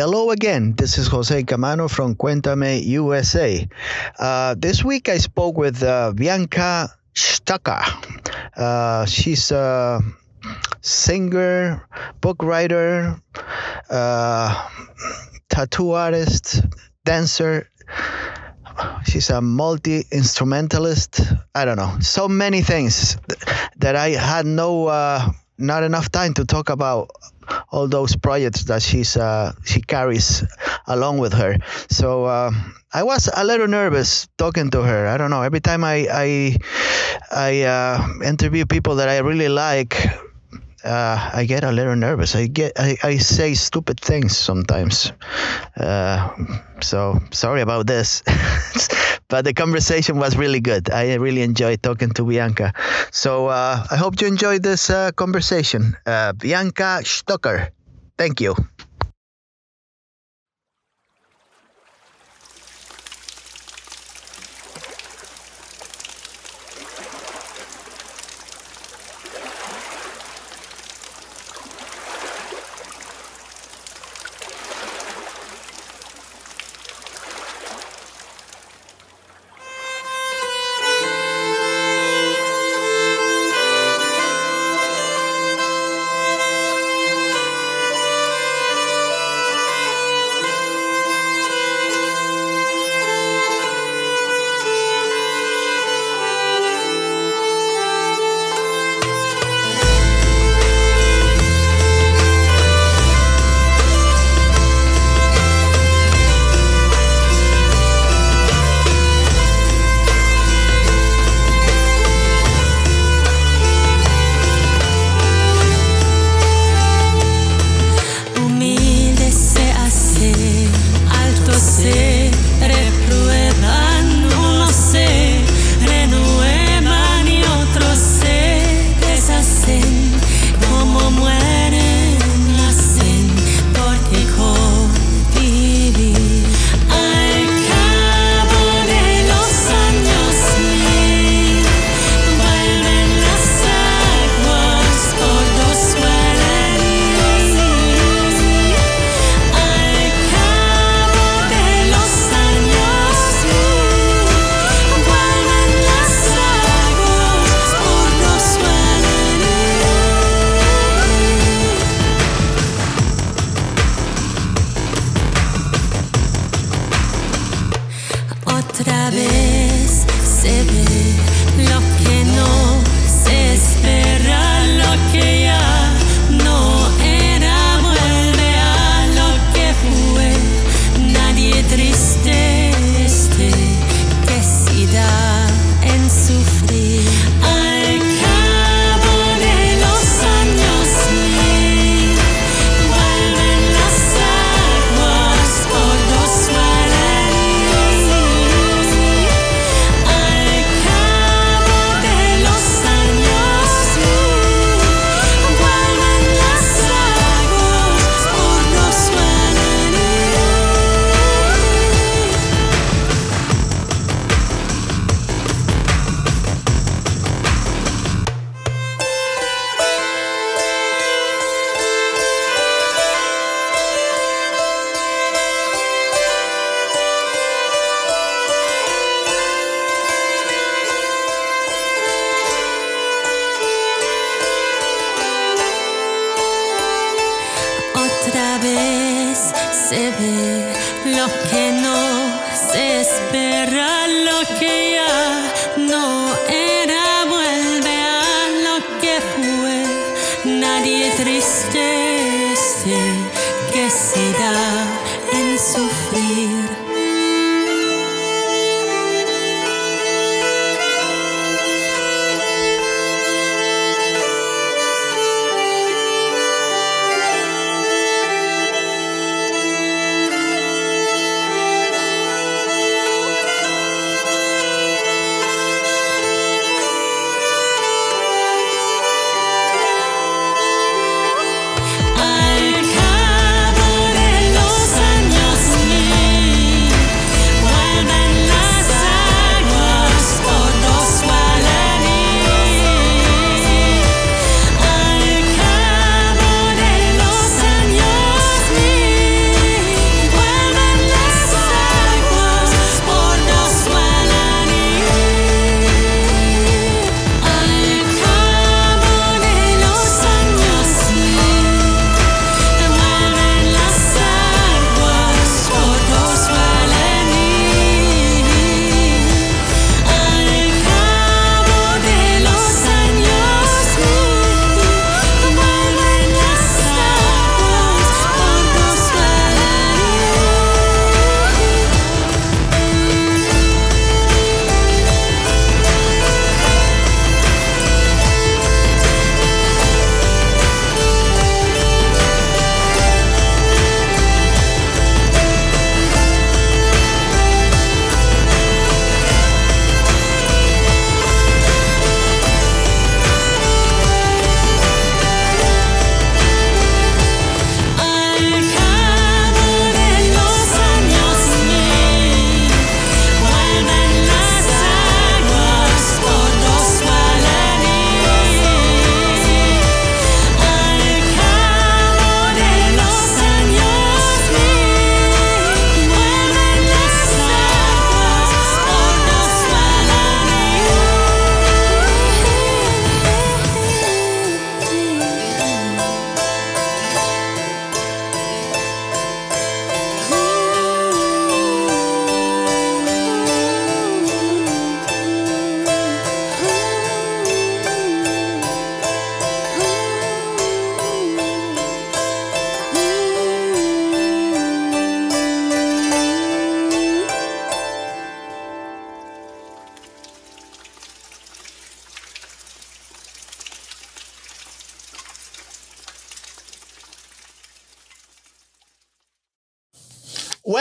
Hello again. This is Jose Camano from Cuéntame USA. Uh, this week I spoke with uh, Bianca Stucker. Uh, she's a singer, book writer, uh, tattoo artist, dancer. She's a multi instrumentalist. I don't know. So many things that I had no, uh, not enough time to talk about all those projects that she's uh, she carries along with her. So uh, I was a little nervous talking to her. I don't know. Every time I I, I uh, interview people that I really like, uh, I get a little nervous. I get I, I say stupid things sometimes. Uh, so sorry about this. but the conversation was really good. I really enjoyed talking to Bianca. So uh, I hope you enjoyed this uh, conversation. Uh, Bianca Stocker. Thank you.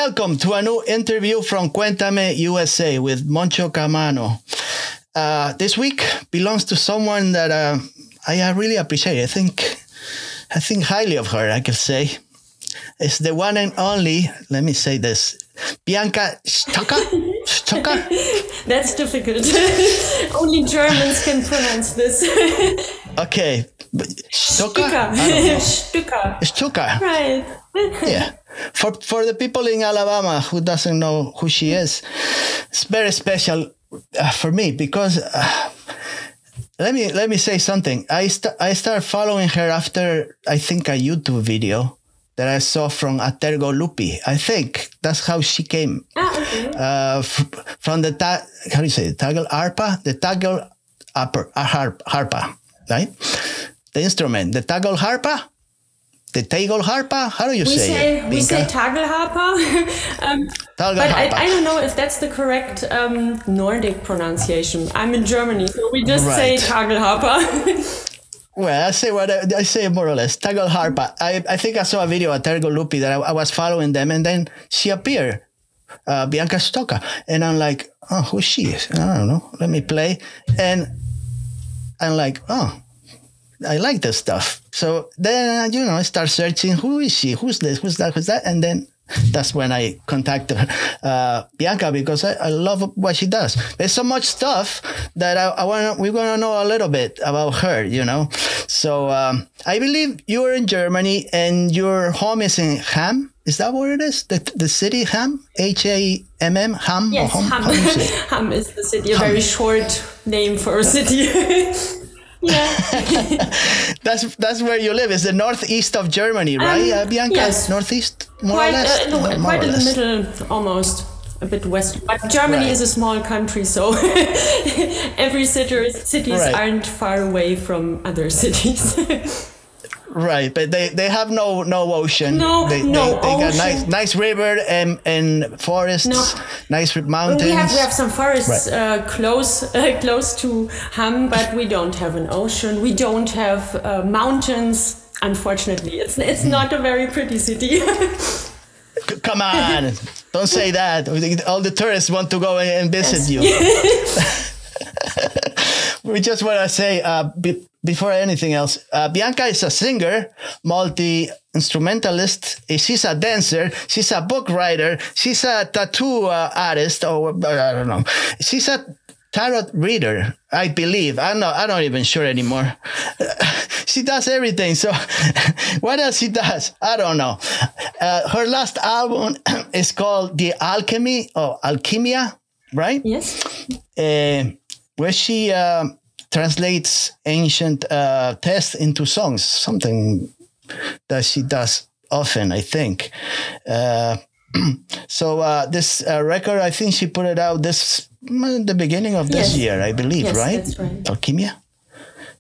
Welcome to a new interview from Cuéntame USA with Moncho Camano. Uh, this week belongs to someone that uh, I really appreciate. I think, I think highly of her. I could say, it's the one and only. Let me say this, Bianca Stucker. Stucker. That's difficult. only Germans can pronounce this. okay, Stucker. Stucker. Stucker. Right. yeah. For for the people in Alabama who doesn't know who she is, it's very special uh, for me because uh, let me let me say something. I st- I started following her after I think a YouTube video that I saw from Atergo Lupi. I think that's how she came. Ah, okay. Uh, f- from the ta- how do you say it? Tagal arpa, the tagal upper uh, harp, harpa, right? The instrument, the tagal harpa the Tagel harpa? How do you we say, say, it? We say Tagelharpa. um, but I, I, don't know if that's the correct um, Nordic pronunciation. I'm in Germany, so we just right. say Tagelharpa. well, I say what I, I, say more or less. Tagelharpa. I, I think I saw a video at Tergo Lupi that I, I, was following them, and then she appeared, uh, Bianca Stocca. And I'm like, oh, who's she? is? I don't know. Let me play. And I'm like, oh, I like this stuff. So then, you know, I start searching who is she? Who's this? Who's that? Who's that? And then that's when I contacted uh, Bianca because I, I, love what she does. There's so much stuff that I, I want. We want to know a little bit about her, you know. So um, I believe you are in Germany and your home is in Hamm. Is that what it is? The, the city Hamm? H A M M? Hamm? Yes, Hamm. Hamm is the city. A very short name for a city. Yeah. that's that's where you live. It's the northeast of Germany, um, right, um, uh, Bianca? Yes. Northeast, more quite, or less. Uh, no, quite in the middle, almost a bit west. But Germany right. is a small country, so every city cities right. aren't far away from other cities. Right, but they, they have no no ocean. No, they, no they, they ocean. got nice nice river and and forests. No. Nice mountains. We have we have some forests right. uh, close uh, close to Hamm, but we don't have an ocean. We don't have uh, mountains. Unfortunately, it's it's not a very pretty city. Come on, don't say that. All the tourists want to go and visit yes. you. we just want to say uh, before anything else, uh, Bianca is a singer, multi instrumentalist. She's a dancer. She's a book writer. She's a tattoo uh, artist, or I don't know. She's a tarot reader, I believe. I'm not. I'm not even sure anymore. she does everything. So, what else she does? I don't know. Uh, her last album is called The Alchemy or Alchemia, right? Yes. Uh, where she um, translates ancient uh, texts into songs, something that she does often, I think. Uh, so uh, this uh, record, I think she put it out this the beginning of this yes. year, I believe, yes, right? Right. Alchemia.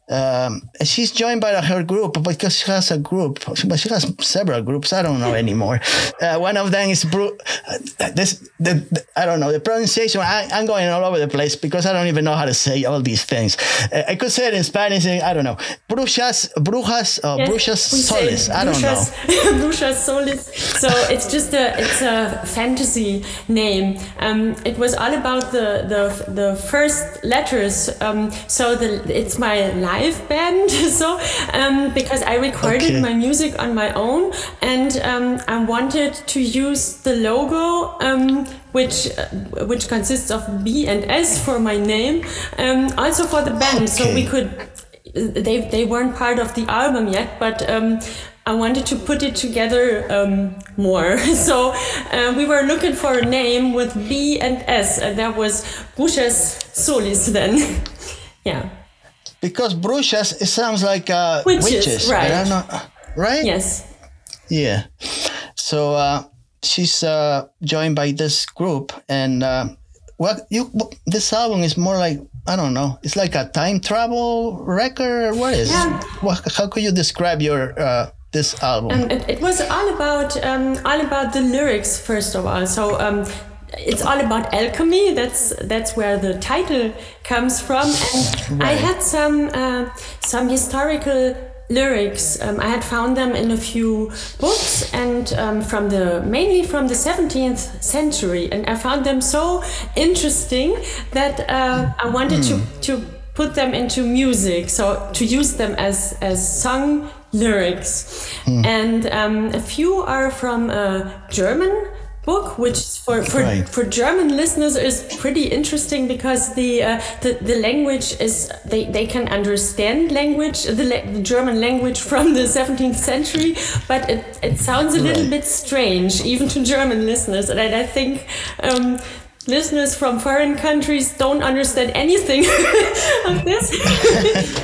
Um, she's joined by her group because she has a group, but she has several groups. I don't know anymore. Uh, one of them is Bru- uh, this. The, the, I don't know the pronunciation. I, am going all over the place because I don't even know how to say all these things. Uh, I could say it in Spanish. I don't know. Brujas, brujas, or yes, brujas solis. I don't know. brujas solis. So it's just a it's a fantasy name. Um, it was all about the the the first letters. Um, so the it's my life live band. so um, because I recorded okay. my music on my own, and um, I wanted to use the logo. Um, which uh, which consists of B and S for my name, um, also for the band, okay. so we could. They they weren't part of the album yet, but um, I wanted to put it together um, more. so uh, we were looking for a name with B and S, and that was Brujas Solis then. yeah because brujas it sounds like uh, witches, witches right? Don't right? Yes. Yeah. So uh, she's uh, joined by this group, and uh, what you this album is more like I don't know. It's like a time travel record. What is? Yeah. What, how could you describe your uh, this album? Um, it, it, was all about um, all about the lyrics first of all. So um, it's all about alchemy. That's that's where the title comes from. And right. I had some uh, some historical lyrics. Um, I had found them in a few books and um, from the mainly from the 17th century, and I found them so interesting that uh, I wanted mm. to hmm. to put them into music, so to use them as as song lyrics, mm. and um, a few are from a German book, which for for, right. for German listeners is pretty interesting because the uh, the, the language is they, they can understand language the, the German language from the 17th century, but it, it sounds a little right. bit strange even to German listeners, and I, I think um, listeners from foreign countries don't understand anything of this.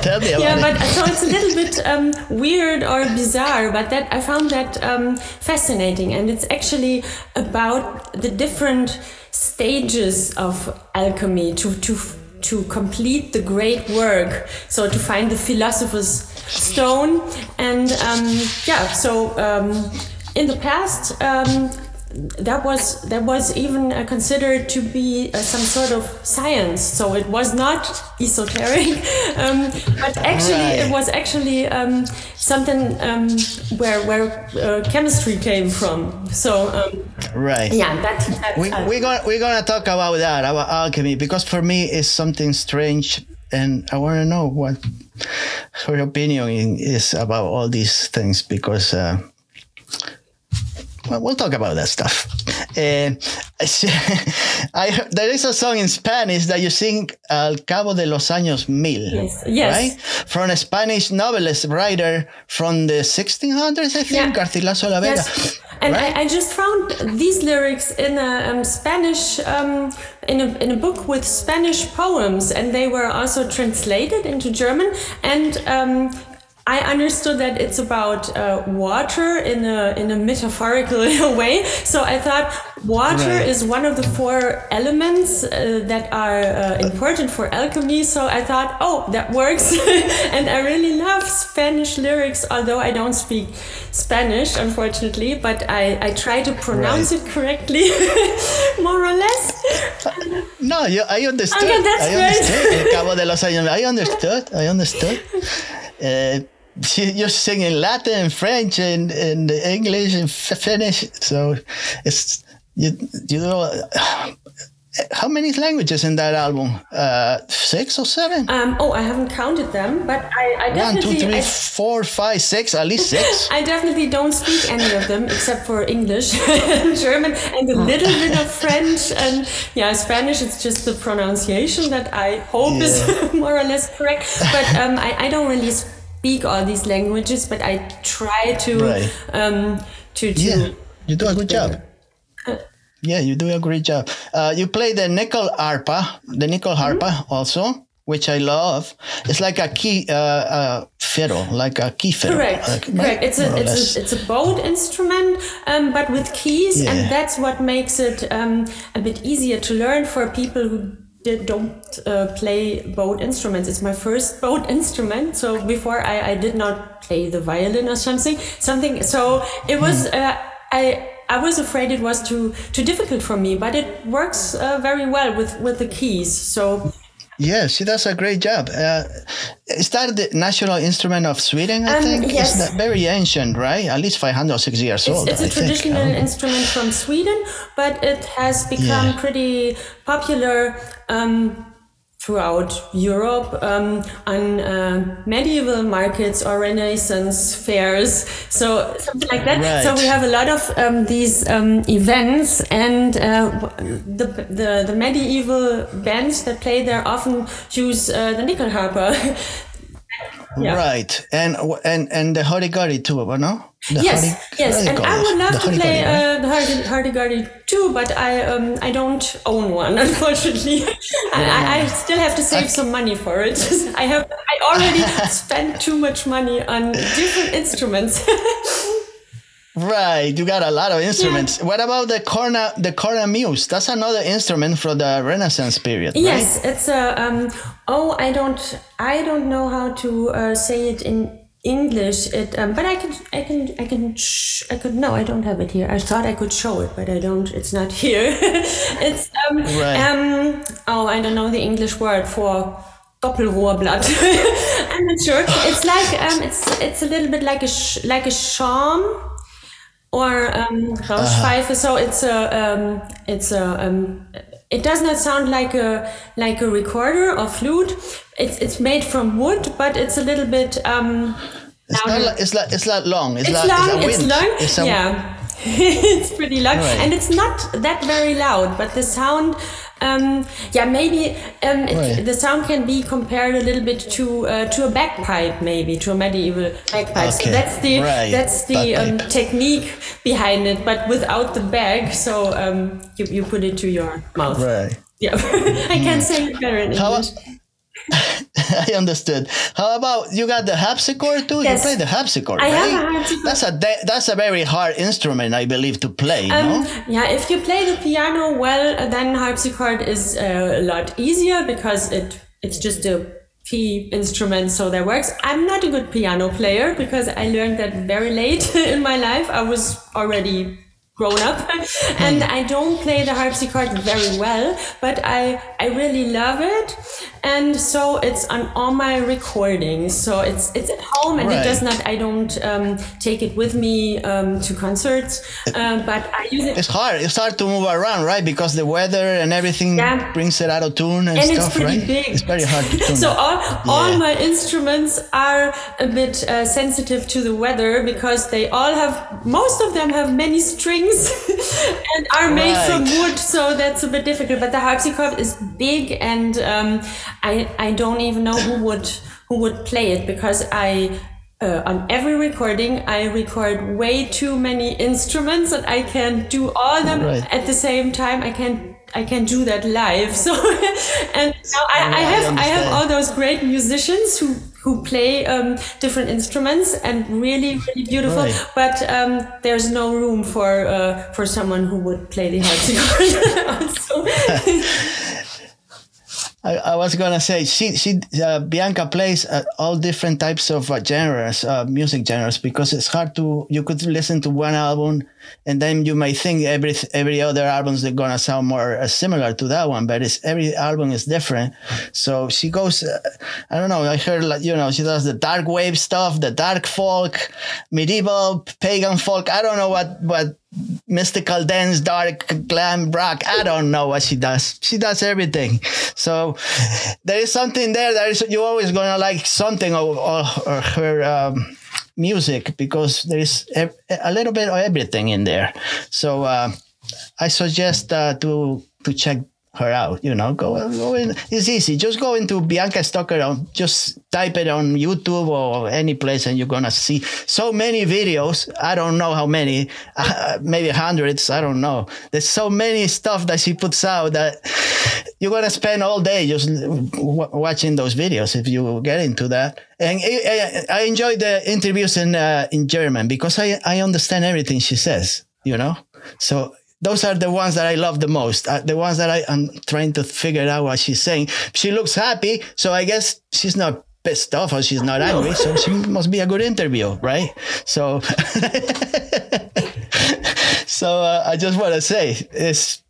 Tell me about yeah, but so it's a little bit um, weird or bizarre, but that I found that um, fascinating, and it's actually about the different stages of alchemy to to to complete the great work. So to find the philosopher's stone, and um, yeah, so um, in the past um, that was that was even uh, considered to be uh, some sort of science. So it was not esoteric um, but actually right. it was actually um, something um, where where uh, chemistry came from. So um, right. yeah that, that we, we're gonna we're gonna talk about that about alchemy because for me it's something strange and I want to know what her opinion is about all these things because uh, well, we'll talk about that stuff. Uh, I, there is a song in Spanish that you sing Al Cabo de los Años Mil, yes. yes. right? From a Spanish novelist writer from the 1600s, I think, yeah. Garcilaso la Vega. Yes. And right? I, I, just found these lyrics in a um, Spanish, um, in, a, in a book with Spanish poems, and they were also translated into German. And um, I understood that it's about uh, water in a in a metaphorical way. So I thought water right. is one of the four elements uh, that are uh, important for alchemy. So I thought, oh, that works, and I really love Spanish lyrics. Although I don't speak Spanish, unfortunately, but I I try to pronounce right. it correctly, more or less. No, you, I understood. That's I understood. Cabo de los Años. I understood. I understood. You're singing Latin, and French, and, and English and Finnish. So it's you you know how many languages in that album? Uh, six or seven? Um, oh, I haven't counted them, but I, I definitely. One, two, three, I, four, five, six, at least six. I definitely don't speak any of them except for English and German and a little bit of French and yeah, Spanish. It's just the pronunciation that I hope yeah. is more or less correct. But um, I, I don't really speak all these languages, but I try to right. um, to, to yeah, you do a good job. Uh, yeah, you do a great job. Uh, you play the nickel harpa, the nyckelharpa mm-hmm. also, which I love. It's like a key uh, uh, fiddle, like a key fiddle. Correct, like, correct. It's a it's a, it's a bowed instrument, um, but with keys, yeah. and that's what makes it um, a bit easier to learn for people who don't uh, play bowed instruments. It's my first bowed instrument. So before I, I did not play the violin or something, something. So it was, hmm. uh, I, I was afraid it was too, too difficult for me, but it works uh, very well with, with the keys. So yeah, she does a great job. Uh, is that the national instrument of Sweden? I um, think yes. it's very ancient, right? At least five hundred or six years it's, old. It's a I traditional think. instrument from Sweden, but it has become yeah. pretty popular. Um, throughout Europe um, on uh, medieval markets or Renaissance fairs, so something like that. Right. So we have a lot of um, these um, events, and uh, the, the the medieval bands that play there often use uh, the nyckelharpa. yeah. Right, and and and the hurdy-gurdy too, no? The yes, hardy, yes, and I would love to play uh, the hardy, hurdy-gurdy too, but I um I don't own one, unfortunately. I, I, still have to save some money for it. I have I already spent too much money on different instruments. Right, you got a lot of instruments. Yeah. What about the corna the cornemuse? That's another instrument from the Renaissance period. Yes, right? it's a um. Oh, I don't I don't know how to uh, say it in English. It um, but I can I can I can sh- I could no I don't have it here. I thought I could show it, but I don't. It's not here. it's um right. um oh I don't know the English word for Doppelrohrblatt. I'm not sure. It's like um, it's it's a little bit like a sh- like a shawm or um, Rauschpfeife. Uh-huh. So it's a um, it's a um, it does not sound like a like a recorder or flute. It's it's made from wood, but it's a little bit um. It's not. Like, it's like it's not long. It's, it's like, long. It's, it's long. It's yeah. it's pretty loud, right. and it's not that very loud. But the sound um, yeah, maybe um, it, the sound can be compared a little bit to uh, to a bagpipe, maybe to a medieval bagpipe. Okay. So that's the right. that's the um, technique behind it, but without the bag. So um, you you put it to your mouth. Right. Yeah, I can't say it better in English. I understood. How about you got the harpsichord too? Yes. You play the harpsichord, I right? have a harpsichord. That's a that's a very hard instrument, I believe, to play. Um, no? Yeah, if you play the piano well, then harpsichord is uh, a lot easier because it it's just a key instrument, so that works. I'm not a good piano player because I learned that very late in my life. I was already grown up and I don't play the harpsichord very well, but I, I really love it. And so it's on all my recordings. So it's, it's at home and right. it does not, I don't um, take it with me um, to concerts, uh, but I use it. It's hard. It's hard to move around, right? Because the weather and everything yeah. brings it out of tune and, and stuff, it's pretty right? big. It's very hard to tune. so all, yeah. all my instruments are a bit uh, sensitive to the weather because they all have, most of them have many strings and are made right. from wood, so that's a bit difficult. But the harpsichord is big, and um, I I don't even know who would who would play it because I. Uh, on every recording, I record way too many instruments, and I can't do all them right. at the same time. I can I can do that live. So, and now I, I, I have I have all those great musicians who who play um, different instruments and really really beautiful right. but um, there's no room for uh, for someone who would play the harpsichord I, I, was gonna say she she uh, Bianca plays uh, all different types of uh, genres, uh, music genres, because it's hard to you could listen to one album and then you may think every every other albums are gonna sound more uh, similar to that one, but it's every album is different. So she goes, uh, I don't know. I heard like you know she does the dark wave stuff, the dark folk, medieval pagan folk. I don't know what what mystical dance, dark glam rock. I don't know what she does. She does everything. So there is something there that is you're always gonna like something of, of her um, music because there is a little bit of everything in there. So uh, I suggest uh, to to check her out. You know, go, go in. It's easy. Just go into Bianca Stucker. Just type it on YouTube or any place, and you're gonna see so many videos. I don't know how many, uh, maybe hundreds. I don't know. There's so many stuff that she puts out that you're gonna spend all day just w- watching those videos if you get into that. And I, I enjoy the interviews in uh, in German because I I understand everything she says. You know, so those are the ones that I love the most. Uh, the ones that I, am trying to figure out what she's saying. She looks happy, so I guess she's not pissed off or she's not angry. So she must be a good interview, right? So, so uh, I just want to say it's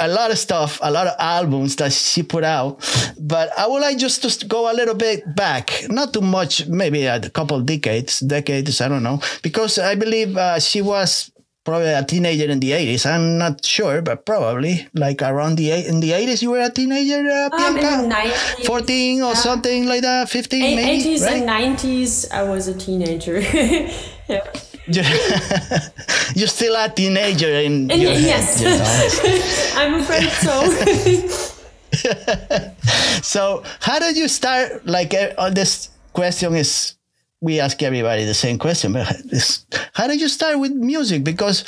a lot of stuff, a lot of albums that she put out. But I would like just to go a little bit back, not too much, maybe a couple decades, decades, I don't know, because I believe uh, she was probably a teenager in the 80s. I'm not sure, but probably like around the in the 80s you were a teenager, uh, Um, 90s, 14 or yeah. something like that, 15 a- maybe, 80s right? and 90s I was a teenager. yeah. You're still a teenager in and your yes. head. I'm afraid so. so how did you start like all this question is we ask everybody the same question, but how did you start with music? Because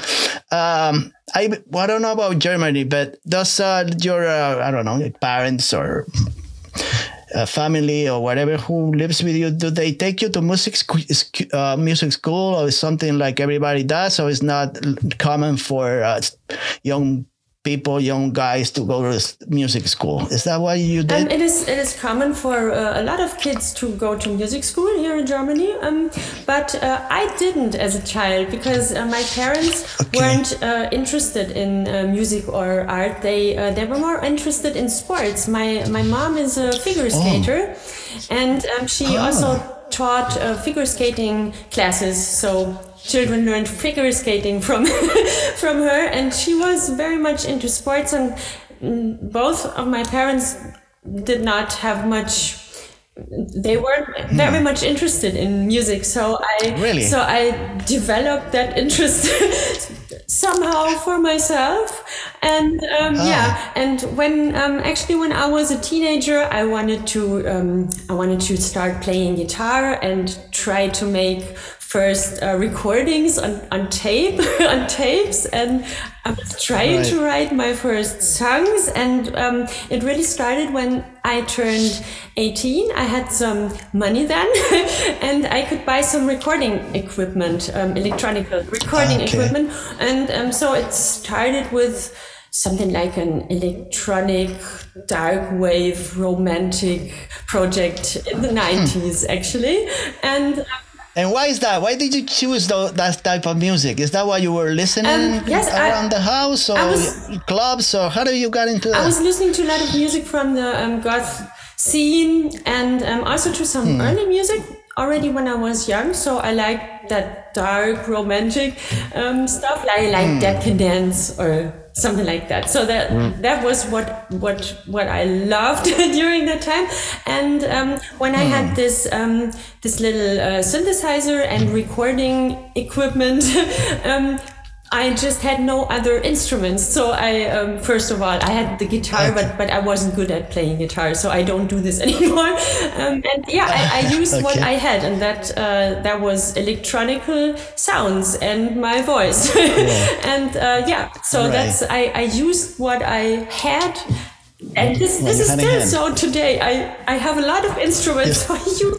um, I, well, I don't know about Germany, but does uh, your, uh, I don't know, parents or uh, family or whatever who lives with you, do they take you to music, uh, music school or something like everybody does? Or it's not common for uh, young people, young guys, to go to music school. Is that why you did? Um, it is. It is common for uh, a lot of kids to go to music school here in Germany. Um, but uh, I didn't as a child because uh, my parents okay. weren't uh, interested in uh, music or art. They uh, they were more interested in sports. My my mom is a figure oh. skater, oh. and um, she oh. also taught figure skating classes. So children learned figure skating from from her, and she was very much into sports. And mm, both of my parents did not have much. They weren't very hmm. much interested in music, so I really? so I developed that interest somehow for myself and um, ah. yeah and when um, actually when i was a teenager i wanted to um, i wanted to start playing guitar and try to make first uh, recordings on, on tape on tapes and I was trying right. to write my first songs and um, it really started when I turned 18 I had some money then and I could buy some recording equipment um, electronic recording okay. equipment and um, so it started with something like an electronic dark wave romantic project in the 90s hmm. actually and and why is that? Why did you choose the, that type of music? Is that why you were listening um, yes, around I, the house or was, clubs or how do you get into that? I was listening to a lot of music from the um, goth scene and um, also to some hmm. early music already when I was young. So I like that dark romantic um, stuff, like like hmm. Decadence or something like that. So that mm. that was what what what I loved during that time. And um, when I had hmm. this um, this little uh, synthesizer and recording equipment. um, I just had no other instruments. So I, um, first of all, I had the guitar, but but I wasn't good at playing guitar, so I don't do this anymore. Um, and yeah, I, I used okay. what I had, and that uh, that was electronical sounds and my voice. and uh, yeah, so right. that's I, I used what I had. And this, this is still so today. I, I have a lot of instruments, so I use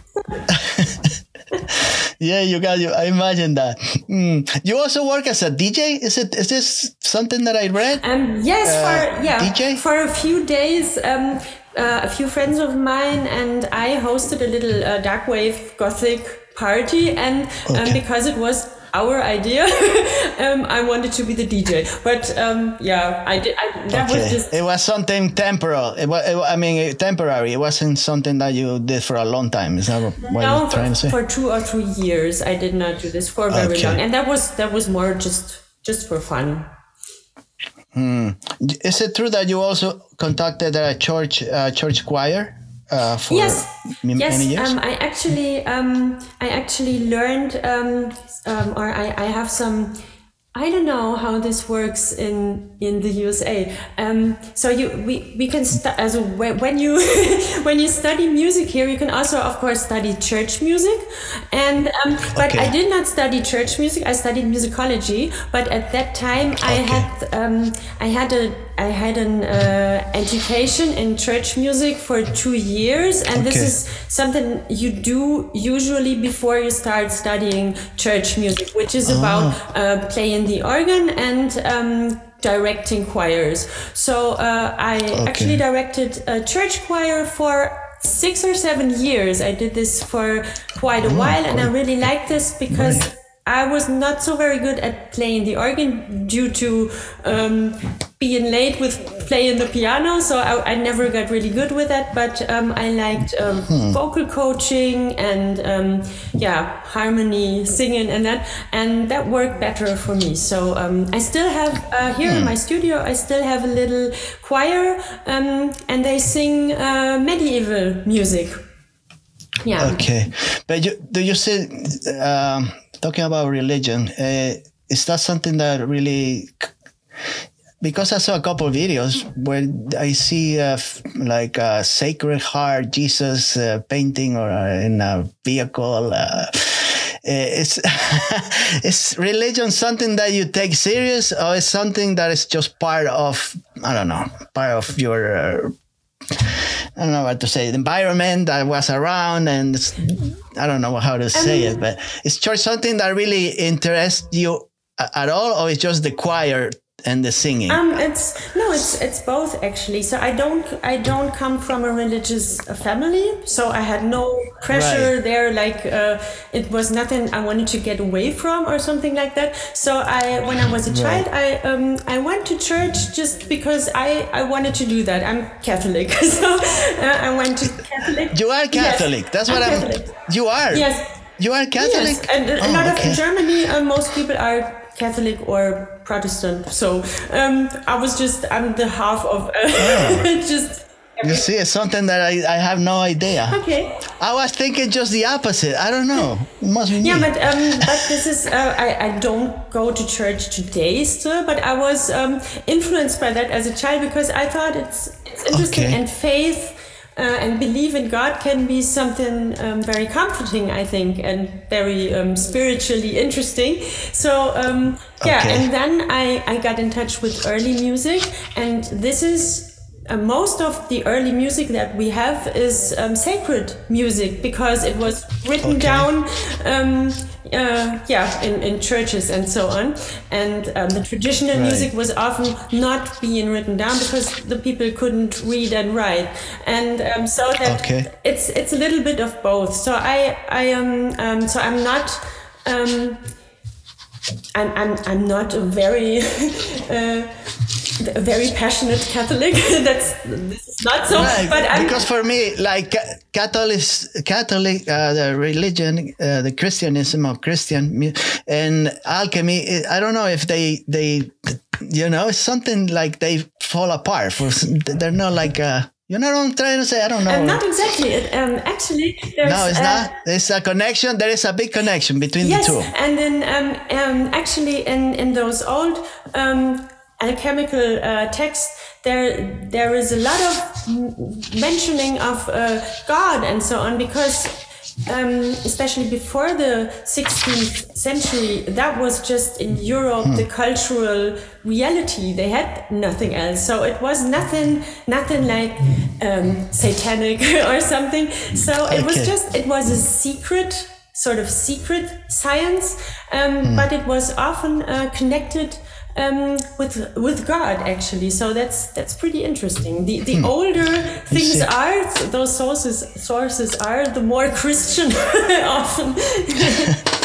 yeah, you got you. I imagine that. Mm. You also work as a DJ. Is it? Is this something that I read? Um, yes, uh, for yeah, DJ for a few days. Um, uh, a few friends of mine and I hosted a little uh, dark wave gothic party, and um, because it was our idea. um, I wanted to be the DJ, but um, yeah, I did. I, that okay. was just. It was something temporal. It was, it, I mean, temporary. It wasn't something that you did for a long time. Is that what no, you're trying to say? For two or three years, I did not do this for very okay. long, and that was that was more just just for fun. Hmm. Is it true that you also contacted a church uh, church choir? Uh, for yes. yes? Um, I actually, um, I actually learned, um, um, or I, I have some I don't know how this works in in the USA. Um, so you we, we can stu- as when you when you study music here, you can also of course study church music, and um, but okay. I did not study church music. I studied musicology, but at that time okay. I had um, I had a I had an uh, education in church music for two years, and okay. this is something you do usually before you start studying church music, which is oh. about uh, playing the organ and um, directing choirs. So uh, I okay. actually directed a church choir for six or seven years. I did this for quite a oh, while, and I really like this because. Right. I was not so very good at playing the organ due to um, being late with playing the piano, so I, I, never got really good with that. But um, I liked um, hmm. vocal coaching and um, yeah, harmony, singing, and that, and that worked better for me. So um, I still have uh, here hmm. in my studio, I still have a little choir, um, and they sing uh, medieval music. Yeah. Okay, but you, do you say um, talking about religion? Uh, is that something that really because I saw a couple videos where I see like a Sacred Heart Jesus uh, painting or uh, in a vehicle. Uh, it's is religion something that you take serious, or is something that is just part of I don't know, part of your uh, I don't know what to say, the environment that was around, and I don't know how to say it, but it's just something that really interests you at all, or it's just the choir and the singing? Um, it's no, it's it's both actually. So I don't I don't come from a religious family, so I had no pressure Right. there. Like uh, it was nothing I wanted to get away from or something like that. So I when I was a child, I um I went to church just because I I wanted to do that. I'm Catholic, so uh, I went to Catholic. You are Yes, Catholic. That's what I'm. Catholic. You are. Yes. You are Catholic. Yes, and a Oh, lot of okay. in Germany, uh, most people are Catholic or Protestant. So um, I was just I'm the half of uh, Oh. just You see, it's something that I, I have no idea. okay. I was thinking just the opposite. I don't know. It must be Yeah, me. but um, but this is uh, I I don't go to church today still, but I was um, influenced by that as a child because I thought it's it's interesting Okay. and faith. Uh, and believe in God can be something um, very comforting, I think, and very um, spiritually interesting. So, um, yeah, Okay. and then I, I got in touch with early music, and this is most of the early music that we have is um, sacred music because it was written Okay. down um, uh, yeah in, in churches and so on and um, the traditional Right. music was often not being written down because the people couldn't read and write and um, so that Okay. it's it's a little bit of both so i i am um, so i'm not um, I'm, I'm, I'm not a very uh, a very passionate Catholic. That's this is not so. But I'm, because for me, like Catholic, Catholic, uh, the religion, uh, the Christianism or Christian and alchemy, I I don't know if they they, you know, it's something like they fall apart. For they're not like uh, you know what I'm trying to say. I don't know. um, not exactly. Um, actually, no, it's uh, not. There's a connection. There is a big connection between Yes, the two. and then um, um, actually in in those old um, alchemical uh, texts, there there is a lot of mentioning of uh, God and so on because. Um, especially before the 16th century, that was just in Europe the cultural reality. They had nothing else, so it was nothing, nothing like um, satanic or something. So it was just, it was a secret sort of secret science, um, but it was often uh, connected um, with with God actually. So that's that's pretty interesting. The the older things are, those sources sources are, the more Christian often.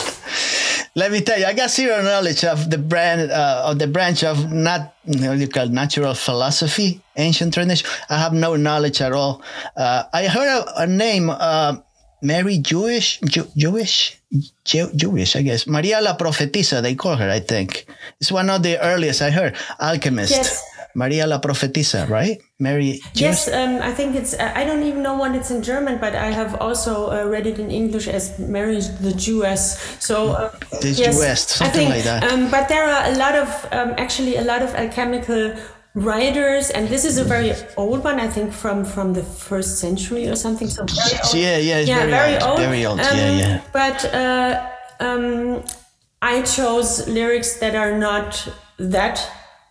Let me tell you, I got zero knowledge of the brand uh, of the branch of not you call natural philosophy, ancient tradition. I have no knowledge at all. Uh, I heard a, a name, uh, Mary Jewish, Jew, Jewish, Jew, Jewish, I guess. Maria la Profetisa, they call her. I think it's one of the earliest I heard. Alchemist. Yes. Maria la Profetisa, right? Mary. Yes, um, I think it's. Uh, I don't even know what it's in German, but I have also uh, read it in English as Mary the Jewess. So uh, The yes, Jewess, something think, like that. Um, but there are a lot of um, actually a lot of alchemical writers, and this is a very old one. I think from from the first century or something. So very old. Yeah, yeah, it's yeah, very very old, old. very old, yeah, Um, yeah. But uh, um, I chose lyrics that are not that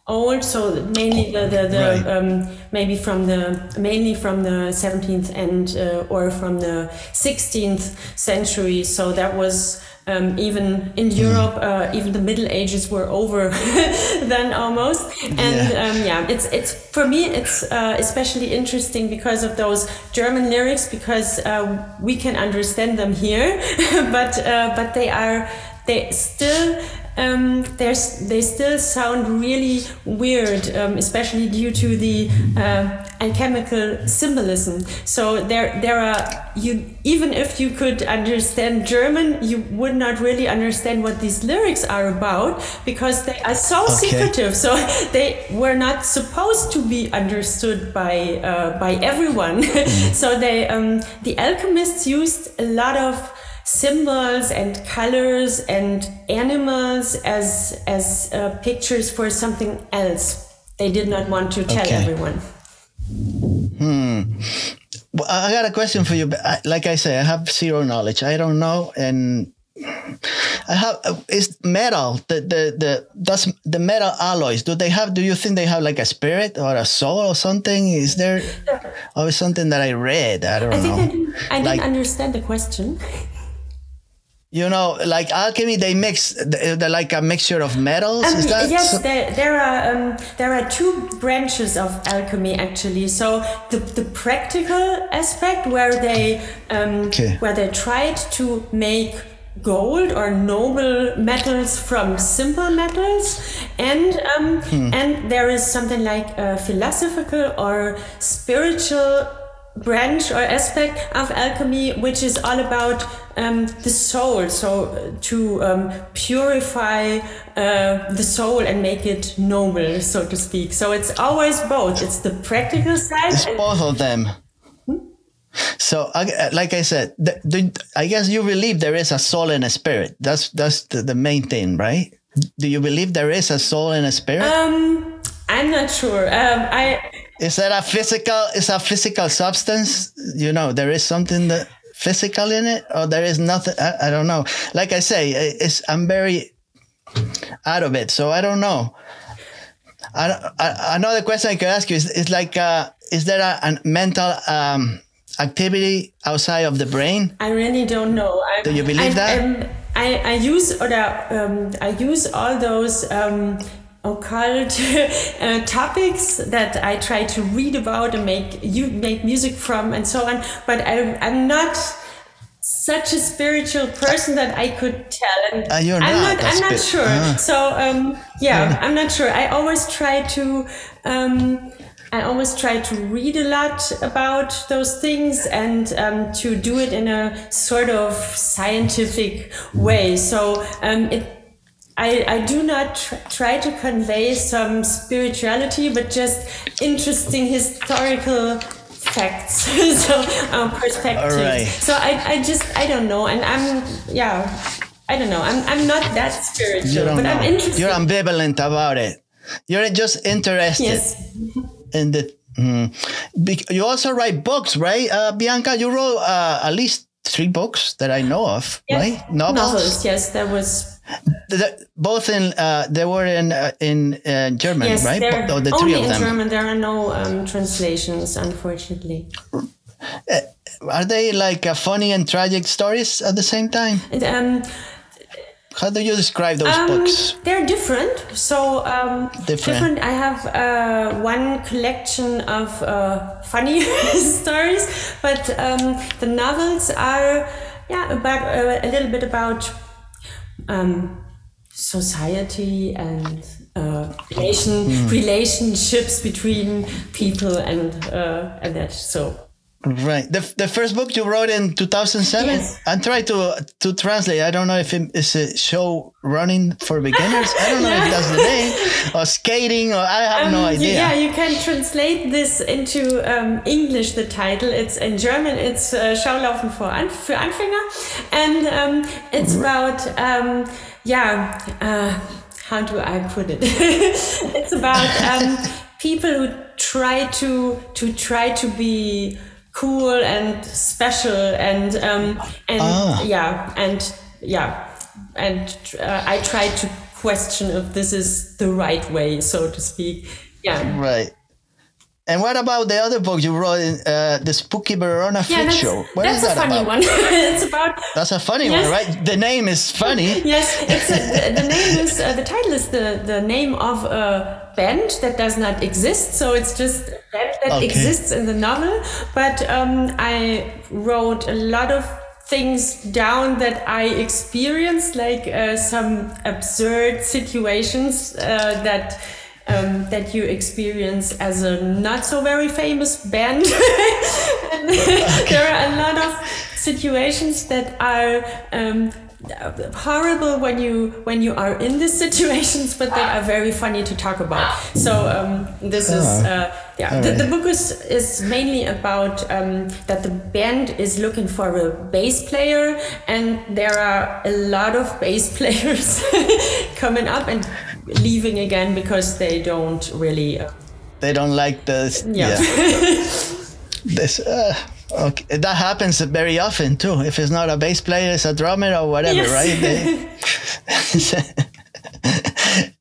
old, so mainly the the, the Right. um, maybe from the mainly from the 17th and uh, or from the 16th century. So that was. Um, even in. Europe, uh, even the Middle Ages were over then almost, and Yeah. um, yeah, it's it's for me it's uh, especially interesting because of those German lyrics because uh, we can understand them here, but uh, but they are they still um, there's they still sound really weird, um, especially due to the uh, alchemical symbolism. So there there are you even if you could understand German, you would not really understand what these lyrics are about because they are so Okay. secretive. So they were not supposed to be understood by uh, by everyone. so they um, the alchemists used a lot of symbols and colors and animals as as uh, pictures for something else. They did not want to tell Okay. everyone. Well, I got a question for you. like I say, I have zero knowledge. I don't know, and I have uh, is metal the the the does the metal alloys do they have? Do you think they have like a spirit or a soul or something? Is there or is something that I read? I don't I think know. I didn't, I didn't Like- understand the question. You know, like alchemy, they mix, they're like a mixture of metals. Um, is that yes, so- there, there are um, there are two branches of alchemy actually. So the, the practical aspect where they um, Okay. where they tried to make gold or noble metals from simple metals, and um, Hmm. and there is something like a philosophical or spiritual branch or aspect of alchemy which is all about um, the soul so uh, to um, purify uh, the soul and make it noble so to speak so it's always both it's the practical side It's and- both of them. So, like I said, the, the, I guess you believe there is a soul and a spirit. That's that's the, the main thing, right? Do you believe there is a soul and a spirit? um i'm not sure um, i is that a physical? Is a physical substance? You know, there is something that physical in it, or there is nothing. I, I don't know. Like I say, it's I'm very out of it, so I don't know. I, I, another question I could ask you is, is like, uh, is there a, a mental um, activity outside of the brain? I really don't know. I, Do you believe I, that? Um, I, I use or um, I use all those um, occult uh, topics that I try to read about and make you make music from and so on. But I, I'm not such a spiritual person that I could tell. And Uh, you're I'm not not. I'm not sure. Ah. So um, yeah, I'm not sure. I always try to. Um, I always try to read a lot about those things and um, to do it in a sort of scientific way. So um, it, I, I do not tr- try to convey some spirituality, but just interesting historical facts, so um, perspectives. Right. So I, I just I don't know, and I'm yeah. I don't know. I'm, I'm not that spiritual, but know. I'm interested. You're ambivalent about it. You're just interested yes. in the. Mm. You also write books, right, uh, Bianca? You wrote uh, at least three books that I know of, Yes. right? Novels. Yes, there was. The- both in uh, they were in uh, in uh, German, Yes, right? there oh, the only three of in them. German. There are no um, translations, unfortunately. Are they like uh, funny and tragic stories at the same time? And, um, How do you describe those Um, books? They're different. So um, Different. I have uh, one collection of uh, funny stories, but um, the novels are yeah about uh, a little bit about um, society and uh, relation Hmm. relationships between people and uh, and that. So Right. The, the first book you wrote in 2007? Yes. I tried to to translate. I don't know if it is a show running for beginners. I don't know if that's the name. Or skating, or I have no Um, y- idea. Yeah, you can translate this into um, English. The title it's in German. It's uh, Schaulaufen für, An für Anfänger, and um, it's about um, yeah. Uh, how do I put it? it's about um, people who try to to try to be cool and special and um, and Ah. yeah and yeah and uh, I try to question if this is the right way, so to speak. Yeah. Right. And what about the other book you wrote, in, uh, the Spooky Verona Yeah, Freak Show? What that's is that a funny about? one. it's about That's a funny Yes. one, right? The name is funny. yes, it's a, the, the name is uh, the title is the the name of a band that does not exist. So it's just a band that Okay. exists in the novel. But um, I wrote a lot of things down that I experienced, like uh, some absurd situations uh, that. Um, that you experience as a not so very famous band. there are a lot of situations that are um, horrible when you when you are in these situations, but they are very funny to talk about. So um, this is uh, yeah. The, the book is is mainly about um, that the band is looking for a bass player, and there are a lot of bass players coming up and leaving again because they don't really. Uh, They don't like the. Yeah. this, uh, okay. That happens very often too. If it's not a bass player, it's a drummer or whatever, Yes. right?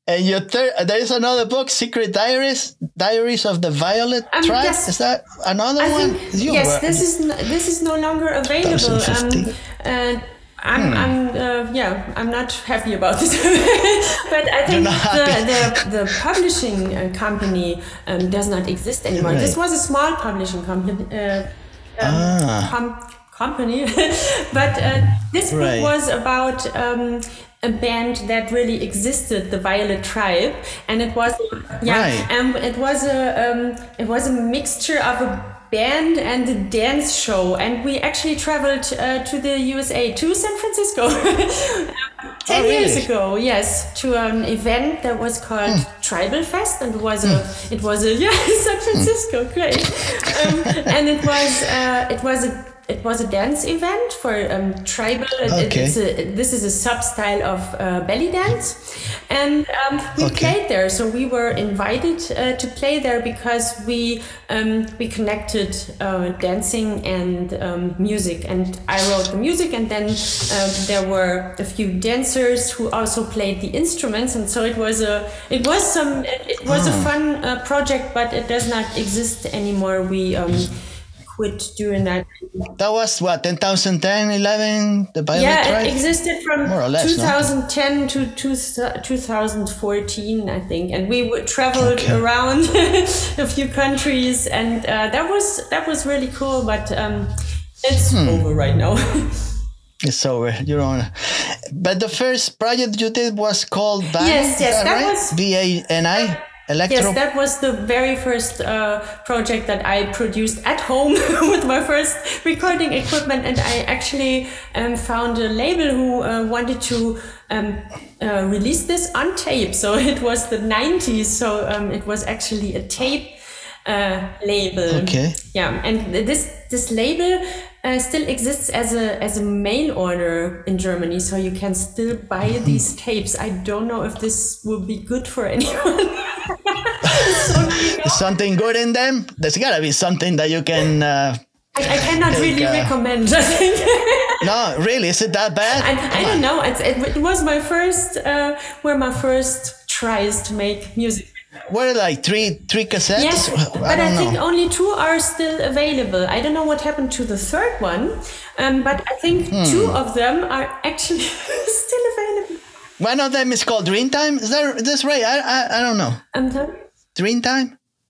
And your third, there is another book, Secret Diaries, Diaries of the Violet Um, Tribe. yes. Is that another I one? think You yes, this is n- this is no longer available. Um, 2015. uh, I'm, hmm. I'm uh, yeah, I'm not happy about this. but I think the, the, the, publishing uh, company um, does not exist anymore. Right. This was a small publishing company. Uh, um, ah. com- company, but uh, this book right. was about um, a band that really existed, the Violet Tribe, and it was yeah, right. um, it was a um, it was a mixture of a band and dance show, and we actually traveled uh, to the USA to San Francisco. Ten oh, really? years ago, yes, to an event that was called hmm. Tribal Fest, and it was a, hmm. it was a, yeah, San Francisco, great, um, and it was, uh, it was a it was a dance event for um, tribal. Okay. A, this is a sub style of uh, belly dance, and um, we okay. played there. So we were invited uh, to play there because we um, we connected uh, dancing and um, music. And I wrote the music, and then um, there were a few dancers who also played the instruments. And so it was a it was some it, it was oh. a fun uh, project, but it does not exist anymore. We um, quit doing that. That was what 2010, 11. The Violet yeah, Tribe? it existed from less, 2010 no? to two, 2014, I think, and we traveled okay. around a few countries, and uh, that was that was really cool. But um, it's hmm. over right now. It's over. You're on. But the first project you did was called Bani. Yes, yes, that, that right? was V A N I. Electro? Yes, that was the very first uh, project that I produced at home with my first recording equipment, and I actually um, found a label who uh, wanted to um, uh, release this on tape. So it was the 90s, so um, it was actually a tape uh, label. Okay. Yeah, and this this label uh, still exists as a as a mail order in Germany, so you can still buy these tapes. I don't know if this will be good for anyone. something good in them? There's gotta be something that you can. Uh, I, I, cannot take, really uh, recommend. I think. no, really, is it that bad? I, I don't know. It, it, it, was my first, uh, were my first tries to make music. Were like three three cassettes? Yes, I but I, think only two are still available. I don't know what happened to the third one, um, but I think hmm. two of them are actually still available. One of them is called Dreamtime. Is that is this right? I I, I don't know. I'm sorry.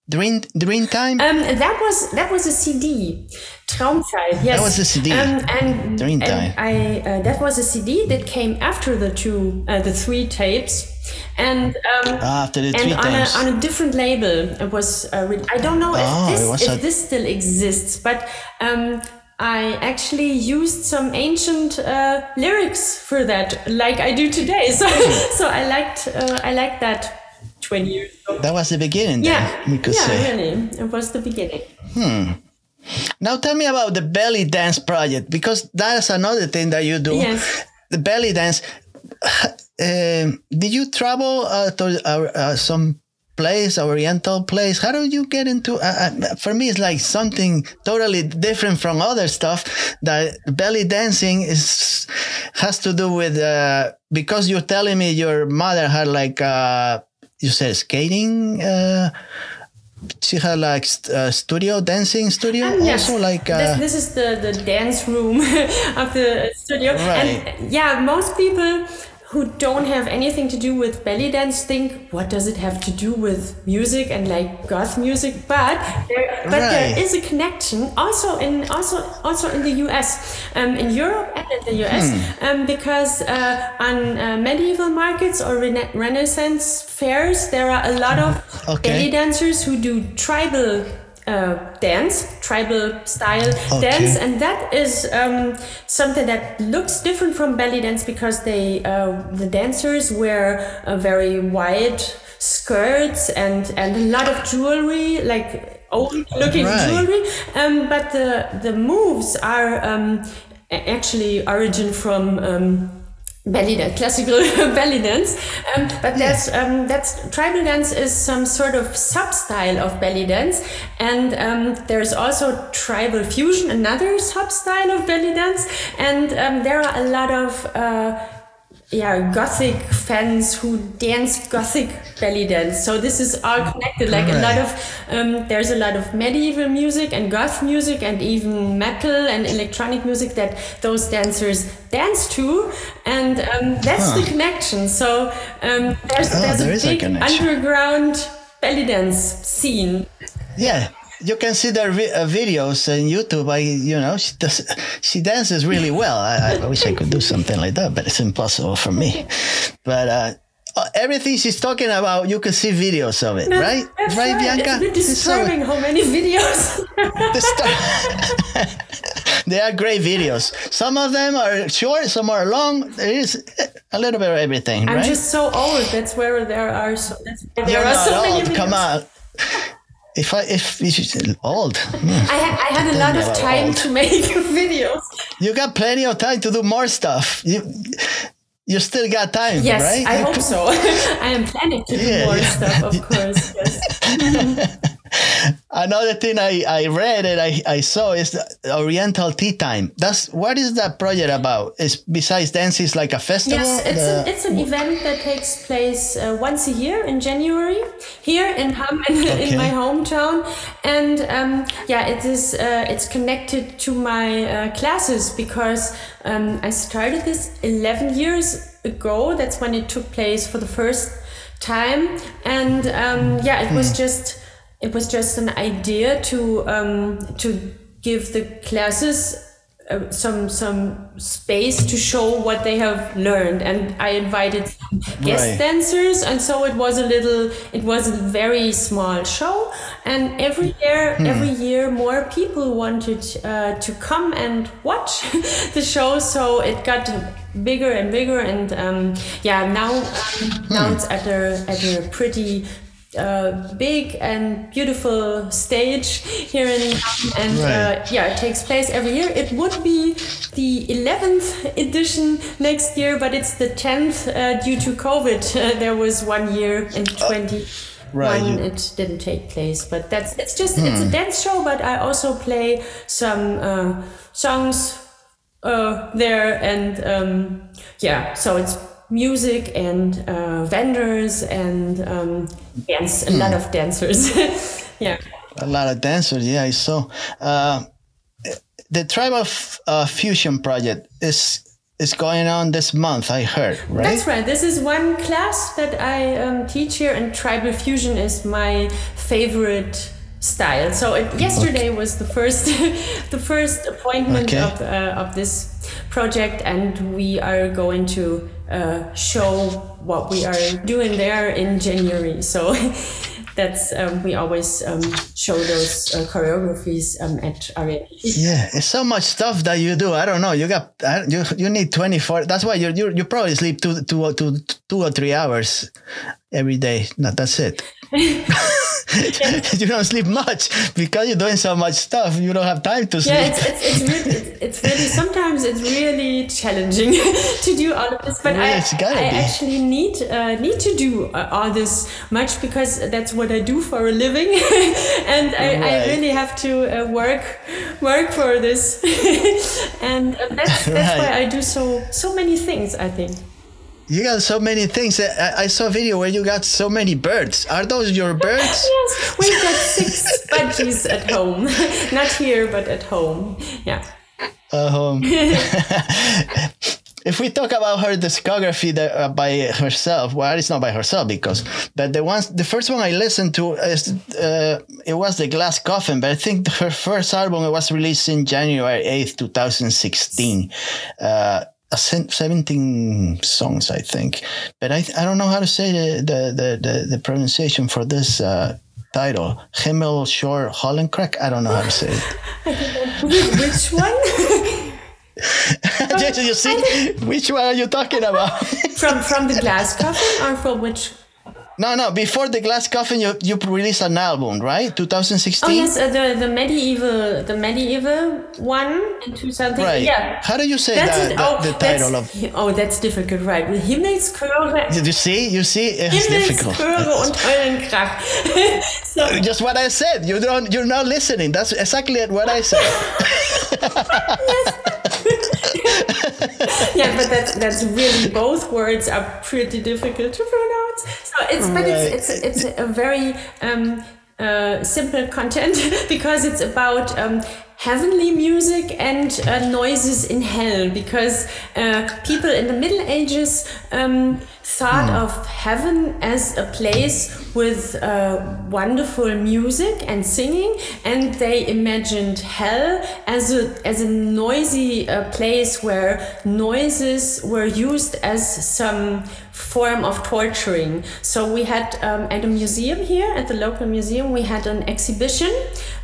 Dream Dreamtime. Um, that was that was a CD. Traumzeit. Yes. That was a CD. Um, and Dreamtime. And I uh, that was a CD that came after the two uh, the three tapes. And um, after the and on a, on a different label, it was. Uh, I don't know if, oh, this, if a... this still exists, but um, I actually used some ancient uh, lyrics for that, like I do today. So, so I liked uh, I liked that 20 years ago. That was the beginning. Yeah, then, yeah, say. really, it was the beginning. Hmm. Now tell me about the belly dance project because that's another thing that you do. Yes. The belly dance. Uh, did you travel uh, to uh, uh some place, Oriental place? How do you get into? Uh, uh, for me, it's like something totally different from other stuff. That belly dancing is has to do with uh, because you're telling me your mother had like uh, you said skating. Uh, she had like uh, studio dancing studio um, yes. also like uh, this, this, is the the dance room of the studio right. and yeah most people who don't have anything to do with belly dance think what does it have to do with music and like goth music but there, but right. there is a connection also in also also in the US um, in Europe and in the US hmm. um, because uh, on uh, medieval markets or rena renaissance fairs there are a lot of okay. belly dancers who do tribal uh, dance, tribal style okay. dance, and that is um, something that looks different from belly dance because they uh, the dancers wear a very wide skirts and and a lot of jewelry, like old looking right. jewelry. Um, but the the moves are um, actually origin from belly dance, classical belly dance. Um, but that's um, that's tribal dance is some sort of sub style of belly dance, and um, there's also tribal fusion, another sub style of belly dance, and um, there are a lot of uh, yeah gothic fans who dance gothic belly dance. So this is all connected like a lot of um, there's a lot of medieval music and goth music and even metal and electronic music that those dancers dance to. And um, that's huh. the connection. So um, there's, oh, there's there a big a underground belly dance scene. Yeah you can see their vi- uh, videos on YouTube. I, you know, she does, she dances really well. I, I, wish I could do something like that, but it's impossible for me. But uh, uh everything she's talking about, you can see videos of it, that's, right? That's right, right, Bianca? It's disturbing so, how many videos. they are great videos. Some of them are short, some are long. There is a little bit of everything. I'm right? just so old. That's where there are so. That's where there You're are so old. many videos. Come on if I if it's old. I, ha- I had a lot of time old. to make videos. You got plenty of time to do more stuff. You you still got time, yes, right? I hope so. I am planning to do yeah, more yeah. stuff, of course. Yes. Another thing I, I read and I, I saw is the Oriental Tea Time. That's what is that project about? Is besides dance, is like a festival? Yes, it's, the, it's an event that takes place uh, once a year in January here in Hamm, in, okay. in my hometown, and um, yeah, it is uh, it's connected to my uh, classes because um, I started this 11 years ago. That's when it took place for the first time, and um, yeah, it was hmm. just it was just an idea to um, to give the classes uh, some some space to show what they have learned and i invited guest right. dancers and so it was a little it was a very small show and every year hmm. every year more people wanted uh, to come and watch the show so it got bigger and bigger and um, yeah now hmm. now it's at a at a pretty uh, big and beautiful stage here in and uh, right. uh, yeah it takes place every year it would be the 11th edition next year but it's the 10th uh, due to covid uh, there was one year in 20 Right. it didn't take place, but that's it's just hmm. it's a hmm. dance show. But I also play some uh, songs there, and um, yeah, so it's music and uh, vendors and um, dance, a mm. lot hmm. of dancers. yeah. A lot of dancers, yeah, I saw. Uh, the Tribal uh, Fusion project is is going on this month, I heard, right? That's right. This is one class that I um, teach here, and Tribal Fusion is my favorite style. So it, yesterday okay. was the first the first appointment okay. of uh, of this project, and we are going to uh, show what we are doing there in January. So that's um, we always um, show those uh, choreographies um, at RNP. Yeah, it's so much stuff that you do. I don't know. You got you you need twenty four. That's why you you you probably sleep two two two two or three hours every day. No, that's it. you don't sleep much because you're doing so much stuff. You don't have time to sleep. Yeah, it's, it's, it's really, it's, it's, really, sometimes it's really challenging to do all of this. But I, I actually need, uh, need to do uh, all this much because that's what I do for a living. and I, right. I, really have to uh, work, work for this. and uh, that's, that's right. why I do so, so many things, I think. You got so many things. I, I, saw a video where you got so many birds. Are those your birds? yes, we've got six budgies at home. Not here, but at home. Yeah. At home. if we talk about her discography that, uh, by herself, well, it's not by herself because, but the ones, the first one I listened to is, uh, it was the Glass Coffin, but I think her first album was released in January eighth, two thousand sixteen. Uh, 17 songs, I think. But I, I don't know how to say the, the, the, the pronunciation for this uh, title. Himmel Shore Hollencrack? I don't know how to say it. Which one? you see, which one are you talking about? from from the glass coffin or from which no, no. Before the Glass Coffin, you you released an album, right? 2016. Oh yes, uh, the the medieval the medieval one in 2000. Right. Yeah. How do you say that's that? The, oh, the title of. Oh, that's difficult, right? Himmelschöre. Did you see? You see, it's difficult. und so. Just what I said. You don't. You're not listening. That's exactly what I said. yeah, but that's that's really both words are pretty difficult to pronounce. So it's but it's it's it's a very um, uh, simple content because it's about um, heavenly music and uh, noises in hell because uh, people in the Middle Ages um, thought mm. of heaven as a place with uh, wonderful music and singing, and they imagined hell as a as a noisy uh, place where noises were used as some form of torturing. So we had um, at a museum here, at the local museum, we had an exhibition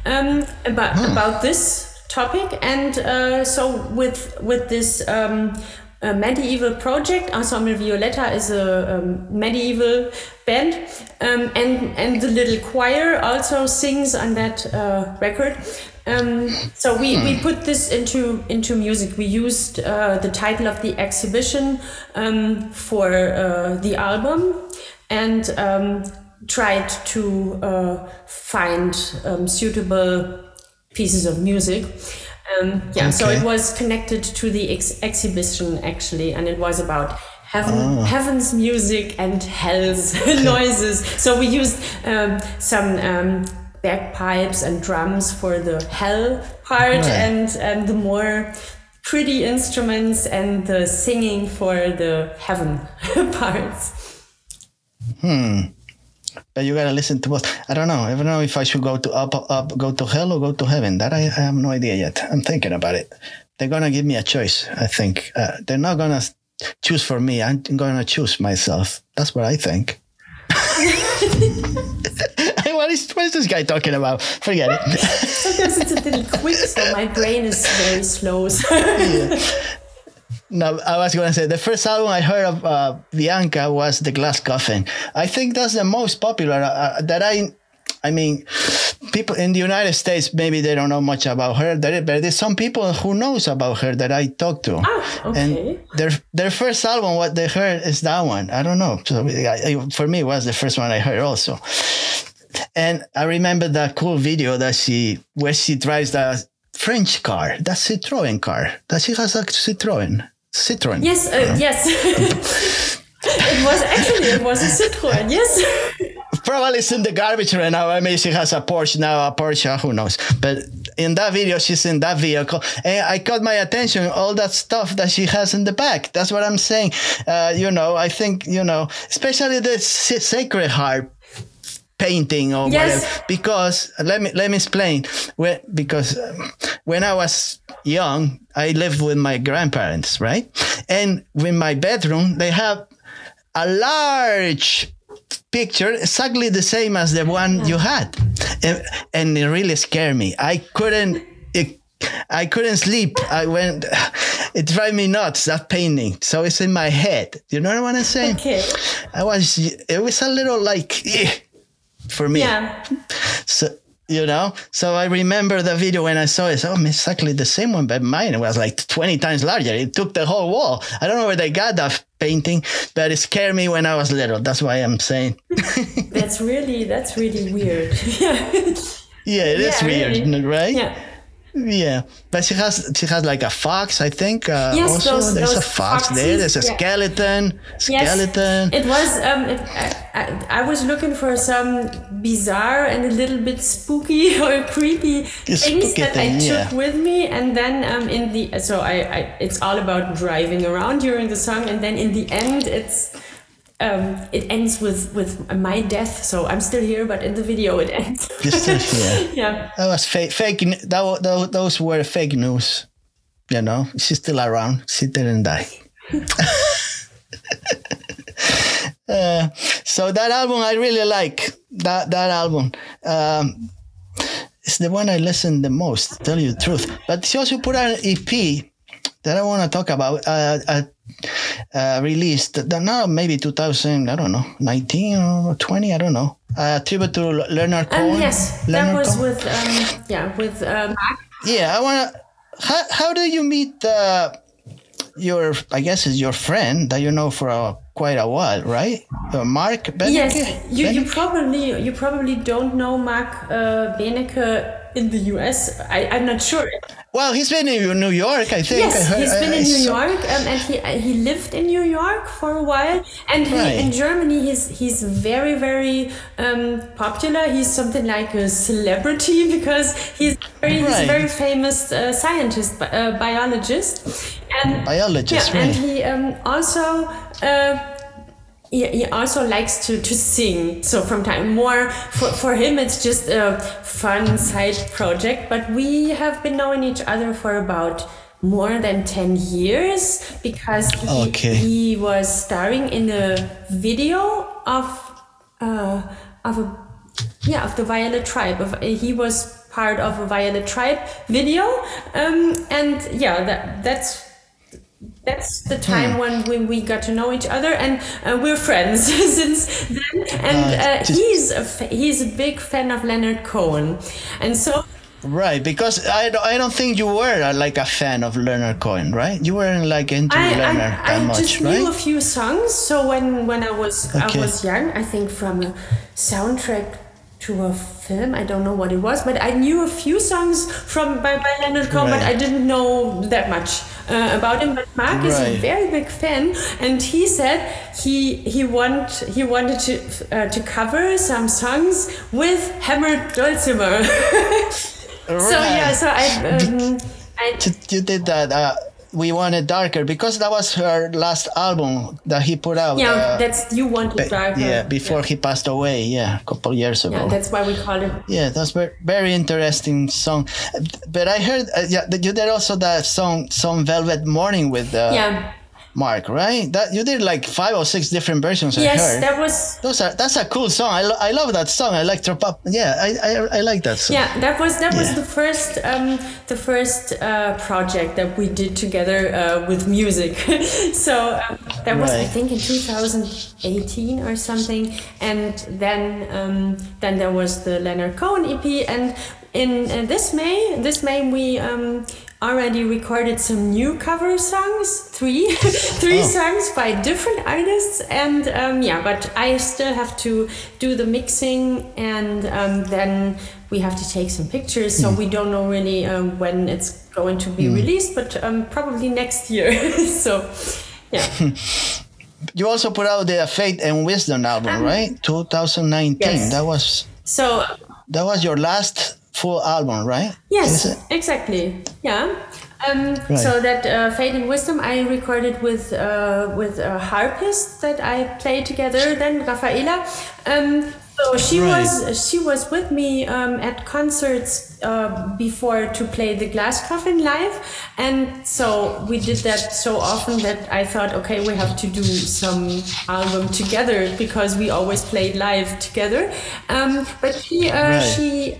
um, about hmm. about this topic, and uh, so with with this. Um, a medieval project. Ensemble Violetta is a um, medieval band, um, and and the little choir also sings on that uh, record. Um, so we, we hmm. put this into into music. We used uh, the title of the exhibition um, for uh, the album, and um, tried to uh, find um, suitable pieces of music. Um, yeah, okay. so it was connected to the ex exhibition actually, and it was about heaven, oh. heaven's music and hell's noises. So we used um, some um, bagpipes and drums for the hell part, right. and and the more pretty instruments and the singing for the heaven parts. Hmm. But you gotta listen to both. I don't know. I don't know if I should go to up, up, go to hell or go to heaven. That I, I have no idea yet. I'm thinking about it. They're gonna give me a choice. I think uh, they're not gonna choose for me. I'm gonna choose myself. That's what I think. what is what is this guy talking about? Forget it. Sometimes it's a little quick, so my brain is very slow. So. yeah. No, I was going to say the first album I heard of uh, Bianca was The Glass Coffin. I think that's the most popular uh, uh, that I. I mean, people in the United States maybe they don't know much about her, but there's some people who knows about her that I talk to. Ah, okay. And their their first album, what they heard is that one. I don't know. So I, for me, it was the first one I heard also. And I remember that cool video that she where she drives the French car, that Citroen car. That she has a Citroen. Citroen. Yes, uh, yes. it was actually it was a Citroen. Yes. Probably it's in the garbage right now. I mean, she has a Porsche now, a Porsche. Who knows? But in that video, she's in that vehicle, and I caught my attention all that stuff that she has in the back. That's what I'm saying. Uh, you know, I think you know, especially the Sacred Heart painting or yes. whatever because let me let me explain when, because um, when i was young i lived with my grandparents right and in my bedroom they have a large picture exactly the same as the one you had and, and it really scared me i couldn't it, I couldn't sleep. I went, it drive me nuts, that painting. So it's in my head. You know what I'm saying? Okay. I was, it was a little like, eh, for me. Yeah. So you know, so I remember the video when I saw it. Oh, exactly the same one, but mine was like 20 times larger. It took the whole wall. I don't know where they got that painting, but it scared me when I was little. That's why I'm saying. that's really, that's really weird. yeah. Yeah, it yeah, is weird, really. right? Yeah. Yeah, but she has she has like a fox, I think. Uh, yes, also, those, there's those a fox foxes, there. There's a yeah. skeleton. Skeleton. Yes, it was. Um, it, I, I, was looking for some bizarre and a little bit spooky or creepy things that thing, I took yeah. with me, and then um, in the so I, I it's all about driving around during the song, and then in the end it's um, it ends with with my death. So I'm still here, but in the video it ends. You're still here. yeah. That was fake. Fake. That, that those were fake news. You know, she's still around. She didn't die. uh, so that album I really like. That that album. Um, it's the one I listen the most. Tell you the truth. But she also put out an EP that I want to talk about. Uh, uh, uh, released now maybe 2000 I don't know 19 or 20 I don't know uh, tribute to Leonard um, Cohen. Um, yes, Leonard that was Cohen. with um, yeah with um, yeah. I want to. How how do you meet uh, your I guess is your friend that you know for a, quite a while, right? Uh, Mark Benecke. Yes, you, you probably you probably don't know Mark uh, Benecke in the US. I, I'm not sure. Well, he's been in New York, I think. Yes, I heard, he's been in I New saw- York, um, and he uh, he lived in New York for a while. And he, Right. in Germany, he's he's very very um, popular. He's something like a celebrity because he's very he's a very famous uh, scientist, uh, biologist, and Biologist, yeah, and he um, also. Uh, he, he also likes to, to sing. So from time more for, for him it's just a fun side project but we have been knowing each other for about more than 10 years because he, Okay. he was starring in a video of uh, of a yeah of the violet tribe. Of he was part of a violet tribe video. Um, and yeah that that's that's the time Hmm. when, when we got to know each other and uh, we're friends since then and Uh, he's a he's a big fan of Leonard Cohen and so Right, because I, don't- I don't think you were uh, like a fan of Leonard Cohen, right? You weren't like into I, Leonard I, that I much, just right? knew a few songs so when when I was Okay. I was young I think from a soundtrack to a film. I don't know what it was but I knew a few songs from by, by Leonard Cohen but I didn't know that much uh, about him. But Mark is a very big fan and he said he he want he wanted to uh, to cover some songs with Hammer Dulcimer so yeah so I um, I You- you did that. Uh, we wanted darker because that was her last album that he put out. yeah uh, that's you want to be- darker yeah, before he passed away. Yeah, a couple years ago. yeah that's why we call it Yeah, that's very, very interesting song. But I heard, uh, yeah, that you did also that song, "Some Velvet Morning" with uh, yeah Mark, right? That you did like five or six different versions. Yes that was Those are that's a cool song. I, lo- I love that song. I like Up. Yeah, I, I I like that song. yeah that was that was the first um the first uh project that we did together uh, with music so um, that was i think in 2018 or something and then um then there was the leonard cohen ep and in uh, this may this may we um already recorded some new cover songs three three Oh. songs by different artists and um, yeah but i still have to do the mixing and um, then we have to take some pictures so we don't know really um, when it's going to be released but um, probably next year so yeah You also put out the Faith and Wisdom album, right? 2019. Um, Yes. That was so that was your last full album, right? Yes, exactly. Yeah. Um, Right. So that uh, Fate and Wisdom I recorded with uh, with a harpist that I played together. Then Rafaela. Um, so she Right. was she was with me um, at concerts uh, before to play the Glass Coffin live, and so we did that so often that I thought, okay, we have to do some album together because we always played live together. Um, but she uh, Right. she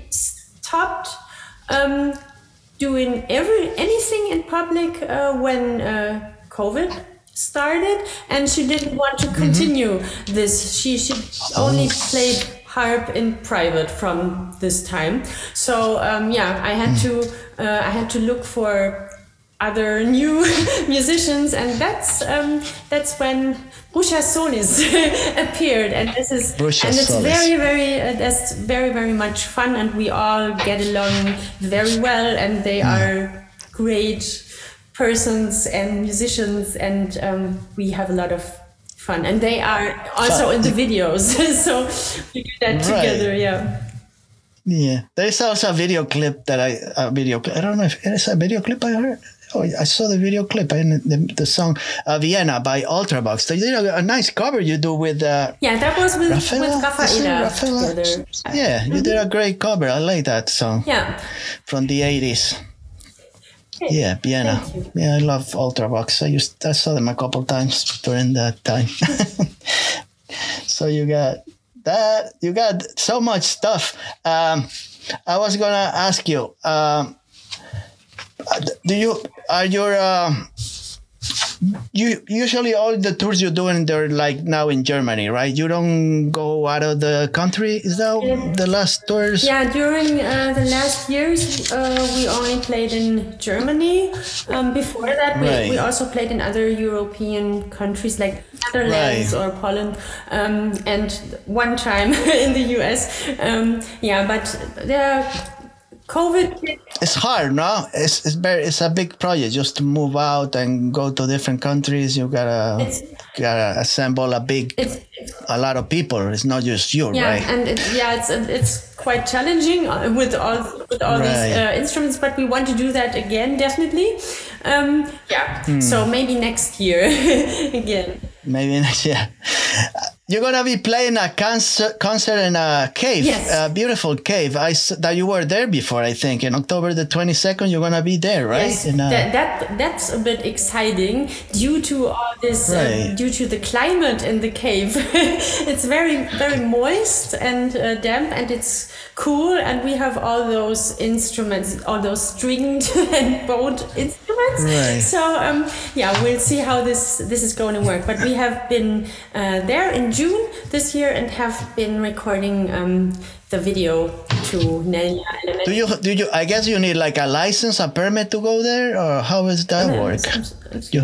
stopped um, doing every anything in public uh, when uh, COVID started, and she didn't want to continue this. She she only played harp in private from this time. So um, yeah, I had to uh, I had to look for other new musicians, and that's um, that's when Rusha Solis appeared, and this is Rusha and it's Solis. very very uh, that's very very much fun, and we all get along very well, and they are great persons and musicians, and um, we have a lot of fun, and they are also Fun. in the videos, so we do that Right. together, yeah. Yeah, there's also a video clip that I a video. I don't know if it is a video clip I heard. Oh, I saw the video clip and the, the song uh, "Vienna" by Ultravox. They did a, a nice cover you do with uh, Yeah, that was with, Rafaela. with Rafaela. Yeah, you did a great cover. I like that song Yeah. from the '80s. Okay. Yeah, Vienna. Yeah, I love Ultravox. I used I saw them a couple times during that time. so you got that. You got so much stuff. Um, I was gonna ask you. Um, do you are your um, you usually all the tours you're doing they're like now in Germany, right? You don't go out of the country. Is that the last tours? Yeah, during uh, the last years, uh, we only played in Germany. Um, before that, we, Right. we also played in other European countries like Netherlands Right. or Poland, um, and one time in the US. Um, yeah, but there COVID. It's hard, no? It's it's very it's a big project just to move out and go to different countries. You gotta It's- gotta assemble a big a lot of people. It's not just you, yeah, right? and it, yeah, it's it's quite challenging uh, with all with all these uh, instruments, but we want to do that again, definitely. Um, yeah, Hmm. so maybe next year again. Maybe next year. You're gonna be playing a concert, concert in a cave, Yes. a beautiful cave. I that you were there before. I think in October the 22nd, you're gonna be there, right? Yes, a- that, that that's a bit exciting due to all this, uh, due to the climate in the cave. it's very very moist and uh, damp, and it's cool. And we have all those instruments, all those stringed and bowed instruments. Right. So um, yeah, we'll see how this this is going to work. But we have been uh, there in June this year and have been recording um, the video to Nelia. Do you do you? I guess you need like a license, a permit to go there, or how does that work? You,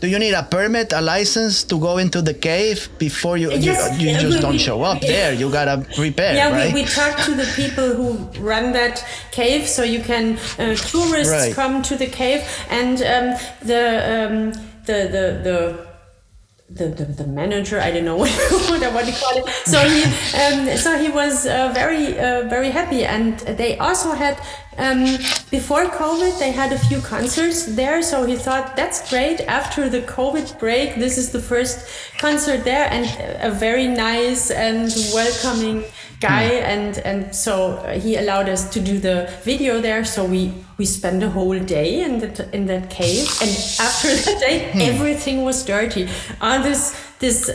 do you need a permit, a license to go into the cave before you? Yes, you, you just we- don't show up there. You gotta prepare, Yeah, right? we, we talked to the people who run that cave, so you can uh, tourists Right. come to the cave, and um, the, um, the the the. The, the, the manager I don't know what what to call it. So he um, so he was uh, very uh, very happy. And they also had um, before COVID they had a few concerts there. So he thought that's great. After the COVID break this is the first concert there. And a very nice and welcoming guy and and so uh, he allowed us to do the video there so we we spent a whole day in that in that cave and after that day everything was dirty all this this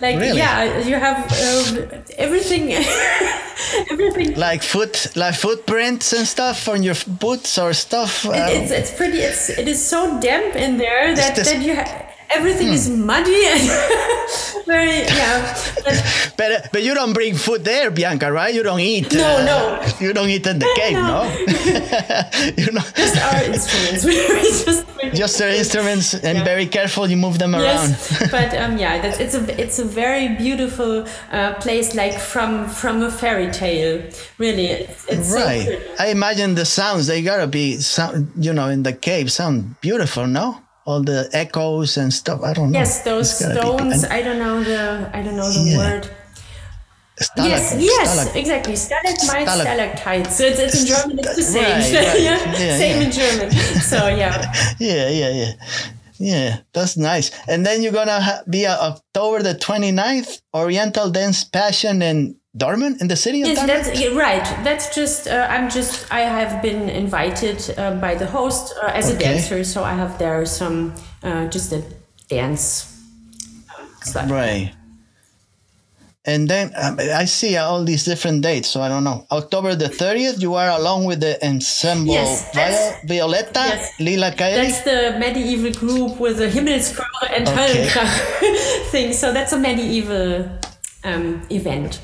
like Really? yeah you have um, everything everything like foot, like footprints and stuff on your boots or stuff. uh, it's it's pretty it's it is so damp in there that that you ha- everything is muddy and very yeah but But but you don't bring food there, Bianca, right? You don't eat. No, uh, no. You don't eat in the cave, no. you know, just our instruments we just just the instruments, and Yeah. very careful. You move them around. Yes, but um, yeah, that's, it's a it's a very beautiful uh, place, like from from a fairy tale. Really, it's, it's so right. pretty. I imagine the sounds. They gotta be sound. You know, in the cave, sound beautiful, no? All the echoes and stuff. I don't know. Yes, those It's gotta be- stones. I don't know the I don't know the Yeah. word. stalag- yes, yes, stalag- exactly. Stalagmites, Stalag- stalactites. So it's, it's in German. It's the same. Right, right. yeah, Yeah, same in German. So yeah, Yeah, yeah, yeah. Yeah, that's nice. And then you're gonna ha- be uh, October the 29th, Oriental Dance Passion in Dortmund, in the city of Yes, Dortmund. that's yeah, right. That's just uh, I'm just I have been invited uh, by the host uh, as a dancer, so I have there some uh, just a dance. stuff. Right. And then um, I see all these different dates, so I don't know. October the 30th, you are along with the ensemble Yes, Vio- Violetta, yes. Lila Kairi. That's the medieval group with the Himmelschöre and Okay. Höllenkrach thing. So that's a medieval um, event.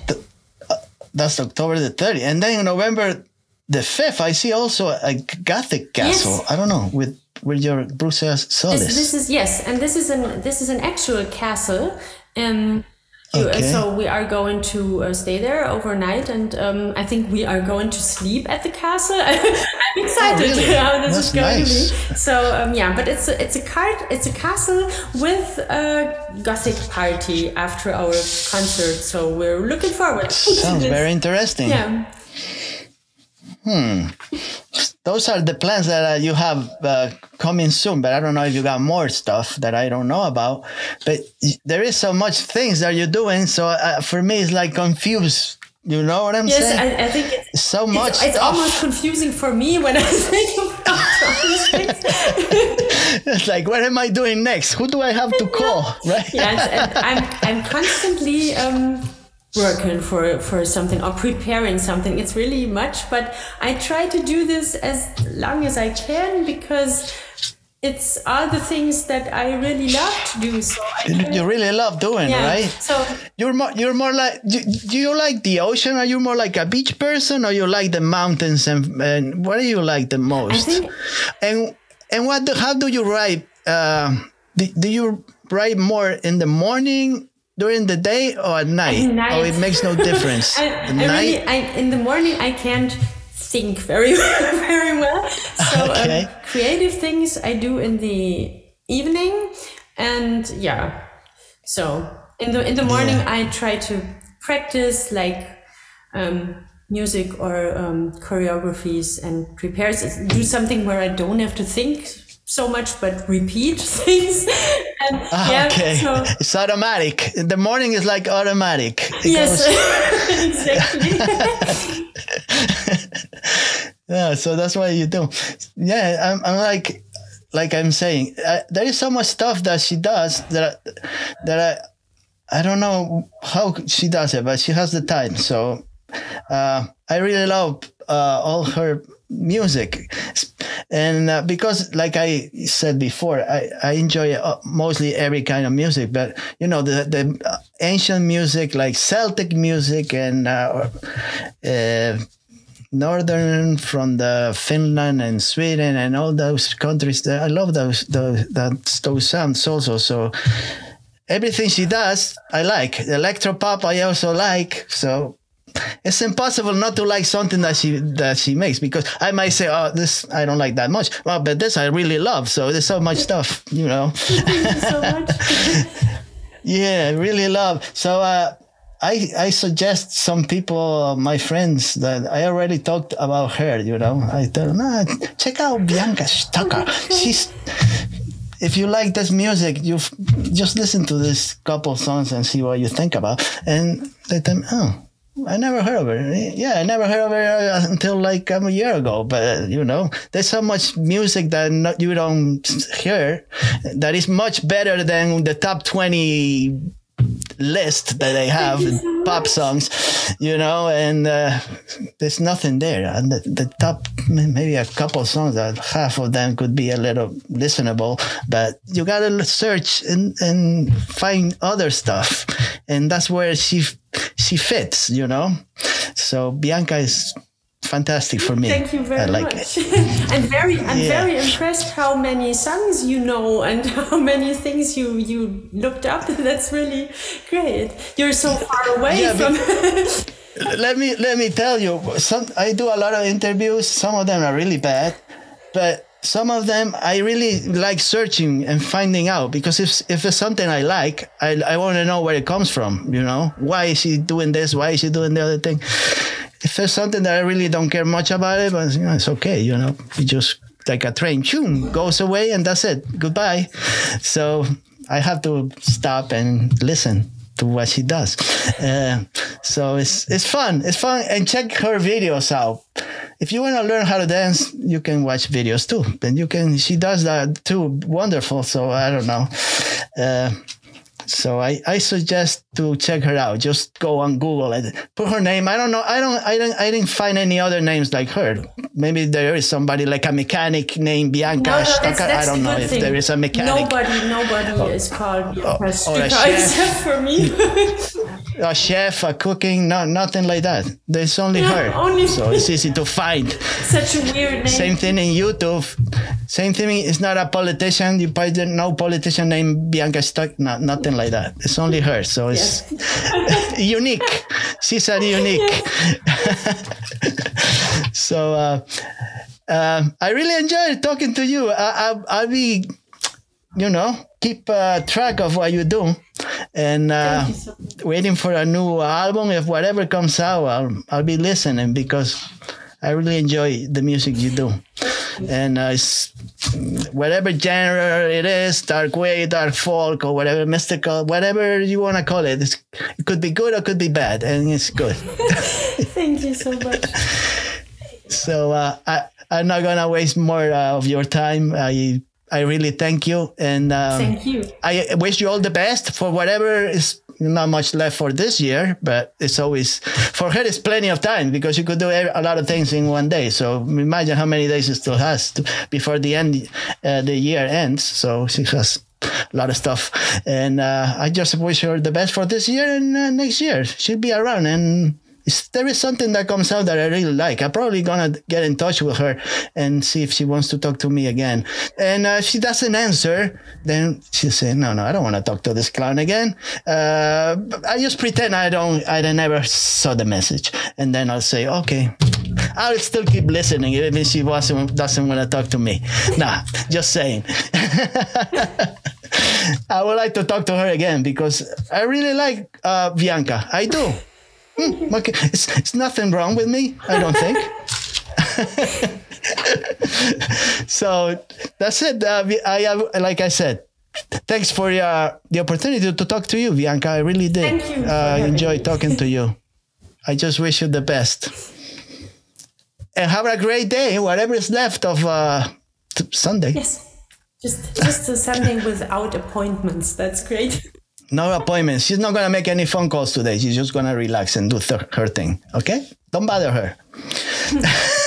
That's October the 30th. And then November the 5th, I see also a Gothic castle. Yes. I don't know, with with your Bruxelles Solis. This, this is yes, and this is an this is an actual castle. Um, uh, Okay. So we are going to uh, stay there overnight, and um, I think we are going to sleep at the castle. I'm excited Oh, really? how this That's is going nice. to be. So um, yeah, but it's a, it's a cart it's a castle with a gothic party after our concert. So we're looking forward. Sounds very interesting. yeah. Those are the plans that uh, you have uh, coming soon, but I don't know if you got more stuff that I don't know about. But there is so much things that you're doing, so uh, for me it's like confused. You know what I'm Yes, saying? I, I think it's, so much. it's, it's almost confusing for me when I think about all things. It's like, what am I doing next? Who do I have to call? Right? yes, and I'm I'm constantly um, working for for something or preparing something. It's really much, but I try to do this as long as I can because it's all the things that I really love to do. So I You- really love doing, yeah. right? So You're more. You're more like. Do, do you like the ocean? Are you more like a beach person, or you like the mountains? And, and what do you like the most? think- and and what? Do, how do you write? Uh, do, do you write more in the morning, during the day, or at night? night. Oh, it makes no difference. I, At I night. really, I, in the morning, I can't think very very well. So um, okay. um, creative things I do in the evening, and yeah. So in the in the morning yeah. I try to practice like um, music or um, choreographies and prepares do something where I don't have to think so much but repeat things. And ah, yeah, okay. so, it's automatic. The morning is like automatic. It yes exactly. Yeah so that's what you do. Yeah i'm, I'm like like i'm saying uh, there is so much stuff that she does that that i i don't know how she does it but she has the time. So uh, i really love uh, all her music. And uh, because like i said before i, I enjoy uh, mostly every kind of music but you know the, the ancient music like celtic music and uh, uh northern from the finland and sweden and all those countries i love those those that, those sounds also. So everything she does i like. Electro pop i also like. So it's impossible not to like something that she that she makes because I might say, "Oh, this I don't like that much." Well, but this I really love. So there's so much stuff, you know. so much. yeah, really love. So uh, I I suggest some people, my friends, that I already talked about her. You know, I tell them, nah, check out Bianca Stücker. She's if you like this music, you just listen to this couple songs and see what you think about. And they tell me, oh, I never heard of it. Yeah, I never heard of it until like um, a year ago. But you know, there's so much music that not, you don't hear that is much better than the top twenty list that they have pop songs you know and uh, there's nothing there and the, the, top maybe a couple songs that half of them could be a little listenable but you gotta search and, and find other stuff and that's where she she fits you know so bianca is fantastic for me. Thank you very like much. I'm very, I'm yeah. very impressed how many songs you know and how many things you you looked up. That's really great. You're so far away yeah, from. Let me let me tell you. Some I do a lot of interviews. Some of them are really bad, but some of them I really like searching and finding out because if if it's something I like, I I want to know where it comes from. You know, why is she doing this? Why is she doing the other thing? if there's something that I really don't care much about it, but you know, it's okay. You know, it just like a train, choom, goes away and that's it. Goodbye. So I have to stop and listen to what she does. Uh, so it's it's fun. It's fun and check her videos out. If you want to learn how to dance, you can watch videos too. And you can. She does that too. Wonderful. So I don't know. Uh, so I, I suggest to check her out. Just go on Google and put her name. I don't know. I don't. I don't. I didn't find any other names like her. Maybe there is somebody like a mechanic named Bianca. No, no, that's, that's I don't know if there is a mechanic. Nobody. Nobody oh, is called oh, Bianca oh, except for me. a chef, a cooking, no, nothing like that. There's only her. Only so it's easy to find. Such a weird name. Same thing in YouTube. Same thing. It's not a politician. You probably no politician named Bianca Stuck. No, nothing like that. It's only her. So it's unique. She's a unique. so uh, uh, I really enjoyed talking to you. I, I, I'll be, you know, keep uh, track of what you do and uh, so waiting for a new album. If whatever comes out, I'll, I'll be listening because I really enjoy the music you do. And uh, whatever genre it is, dark wave, dark folk, or whatever mystical, whatever you want to call it, it could be good or could be bad, and it's good. Thank you so much. so uh, I, I'm not gonna waste more uh, of your time. I I really thank you. And um, thank you. I wish you all the best for whatever is not much left for this year, but it's always for her. It's plenty of time because you could do a lot of things in one day. So imagine how many days it still has to, before the end, uh, the year ends. So she has a lot of stuff, and uh, I just wish her the best for this year and uh, next year. She'll be around and there is something that comes out that I really like, I'm probably gonna get in touch with her and see if she wants to talk to me again. And uh, if she doesn't answer, then she'll say, "No, no, I don't want to talk to this clown again." Uh, I just pretend I don't, I never saw the message, and then I'll say, "Okay, I'll still keep listening even if she wasn't, doesn't want to talk to me. Nah, just saying. I would like to talk to her again because I really like uh, Bianca. I do. Mm, okay. it's, it's nothing wrong with me, I don't think. so that's it. Uh, I, I, like I said, thanks for uh, the opportunity to talk to you, Bianca. I really did. Thank you. Uh, enjoy talking to you. I just wish you the best. And have a great day, whatever is left of uh, Sunday. Yes. Just just a Sunday without appointments. That's great. No appointments. She's not gonna make any phone calls today. She's just gonna relax and do th- her thing. Okay? Don't bother her.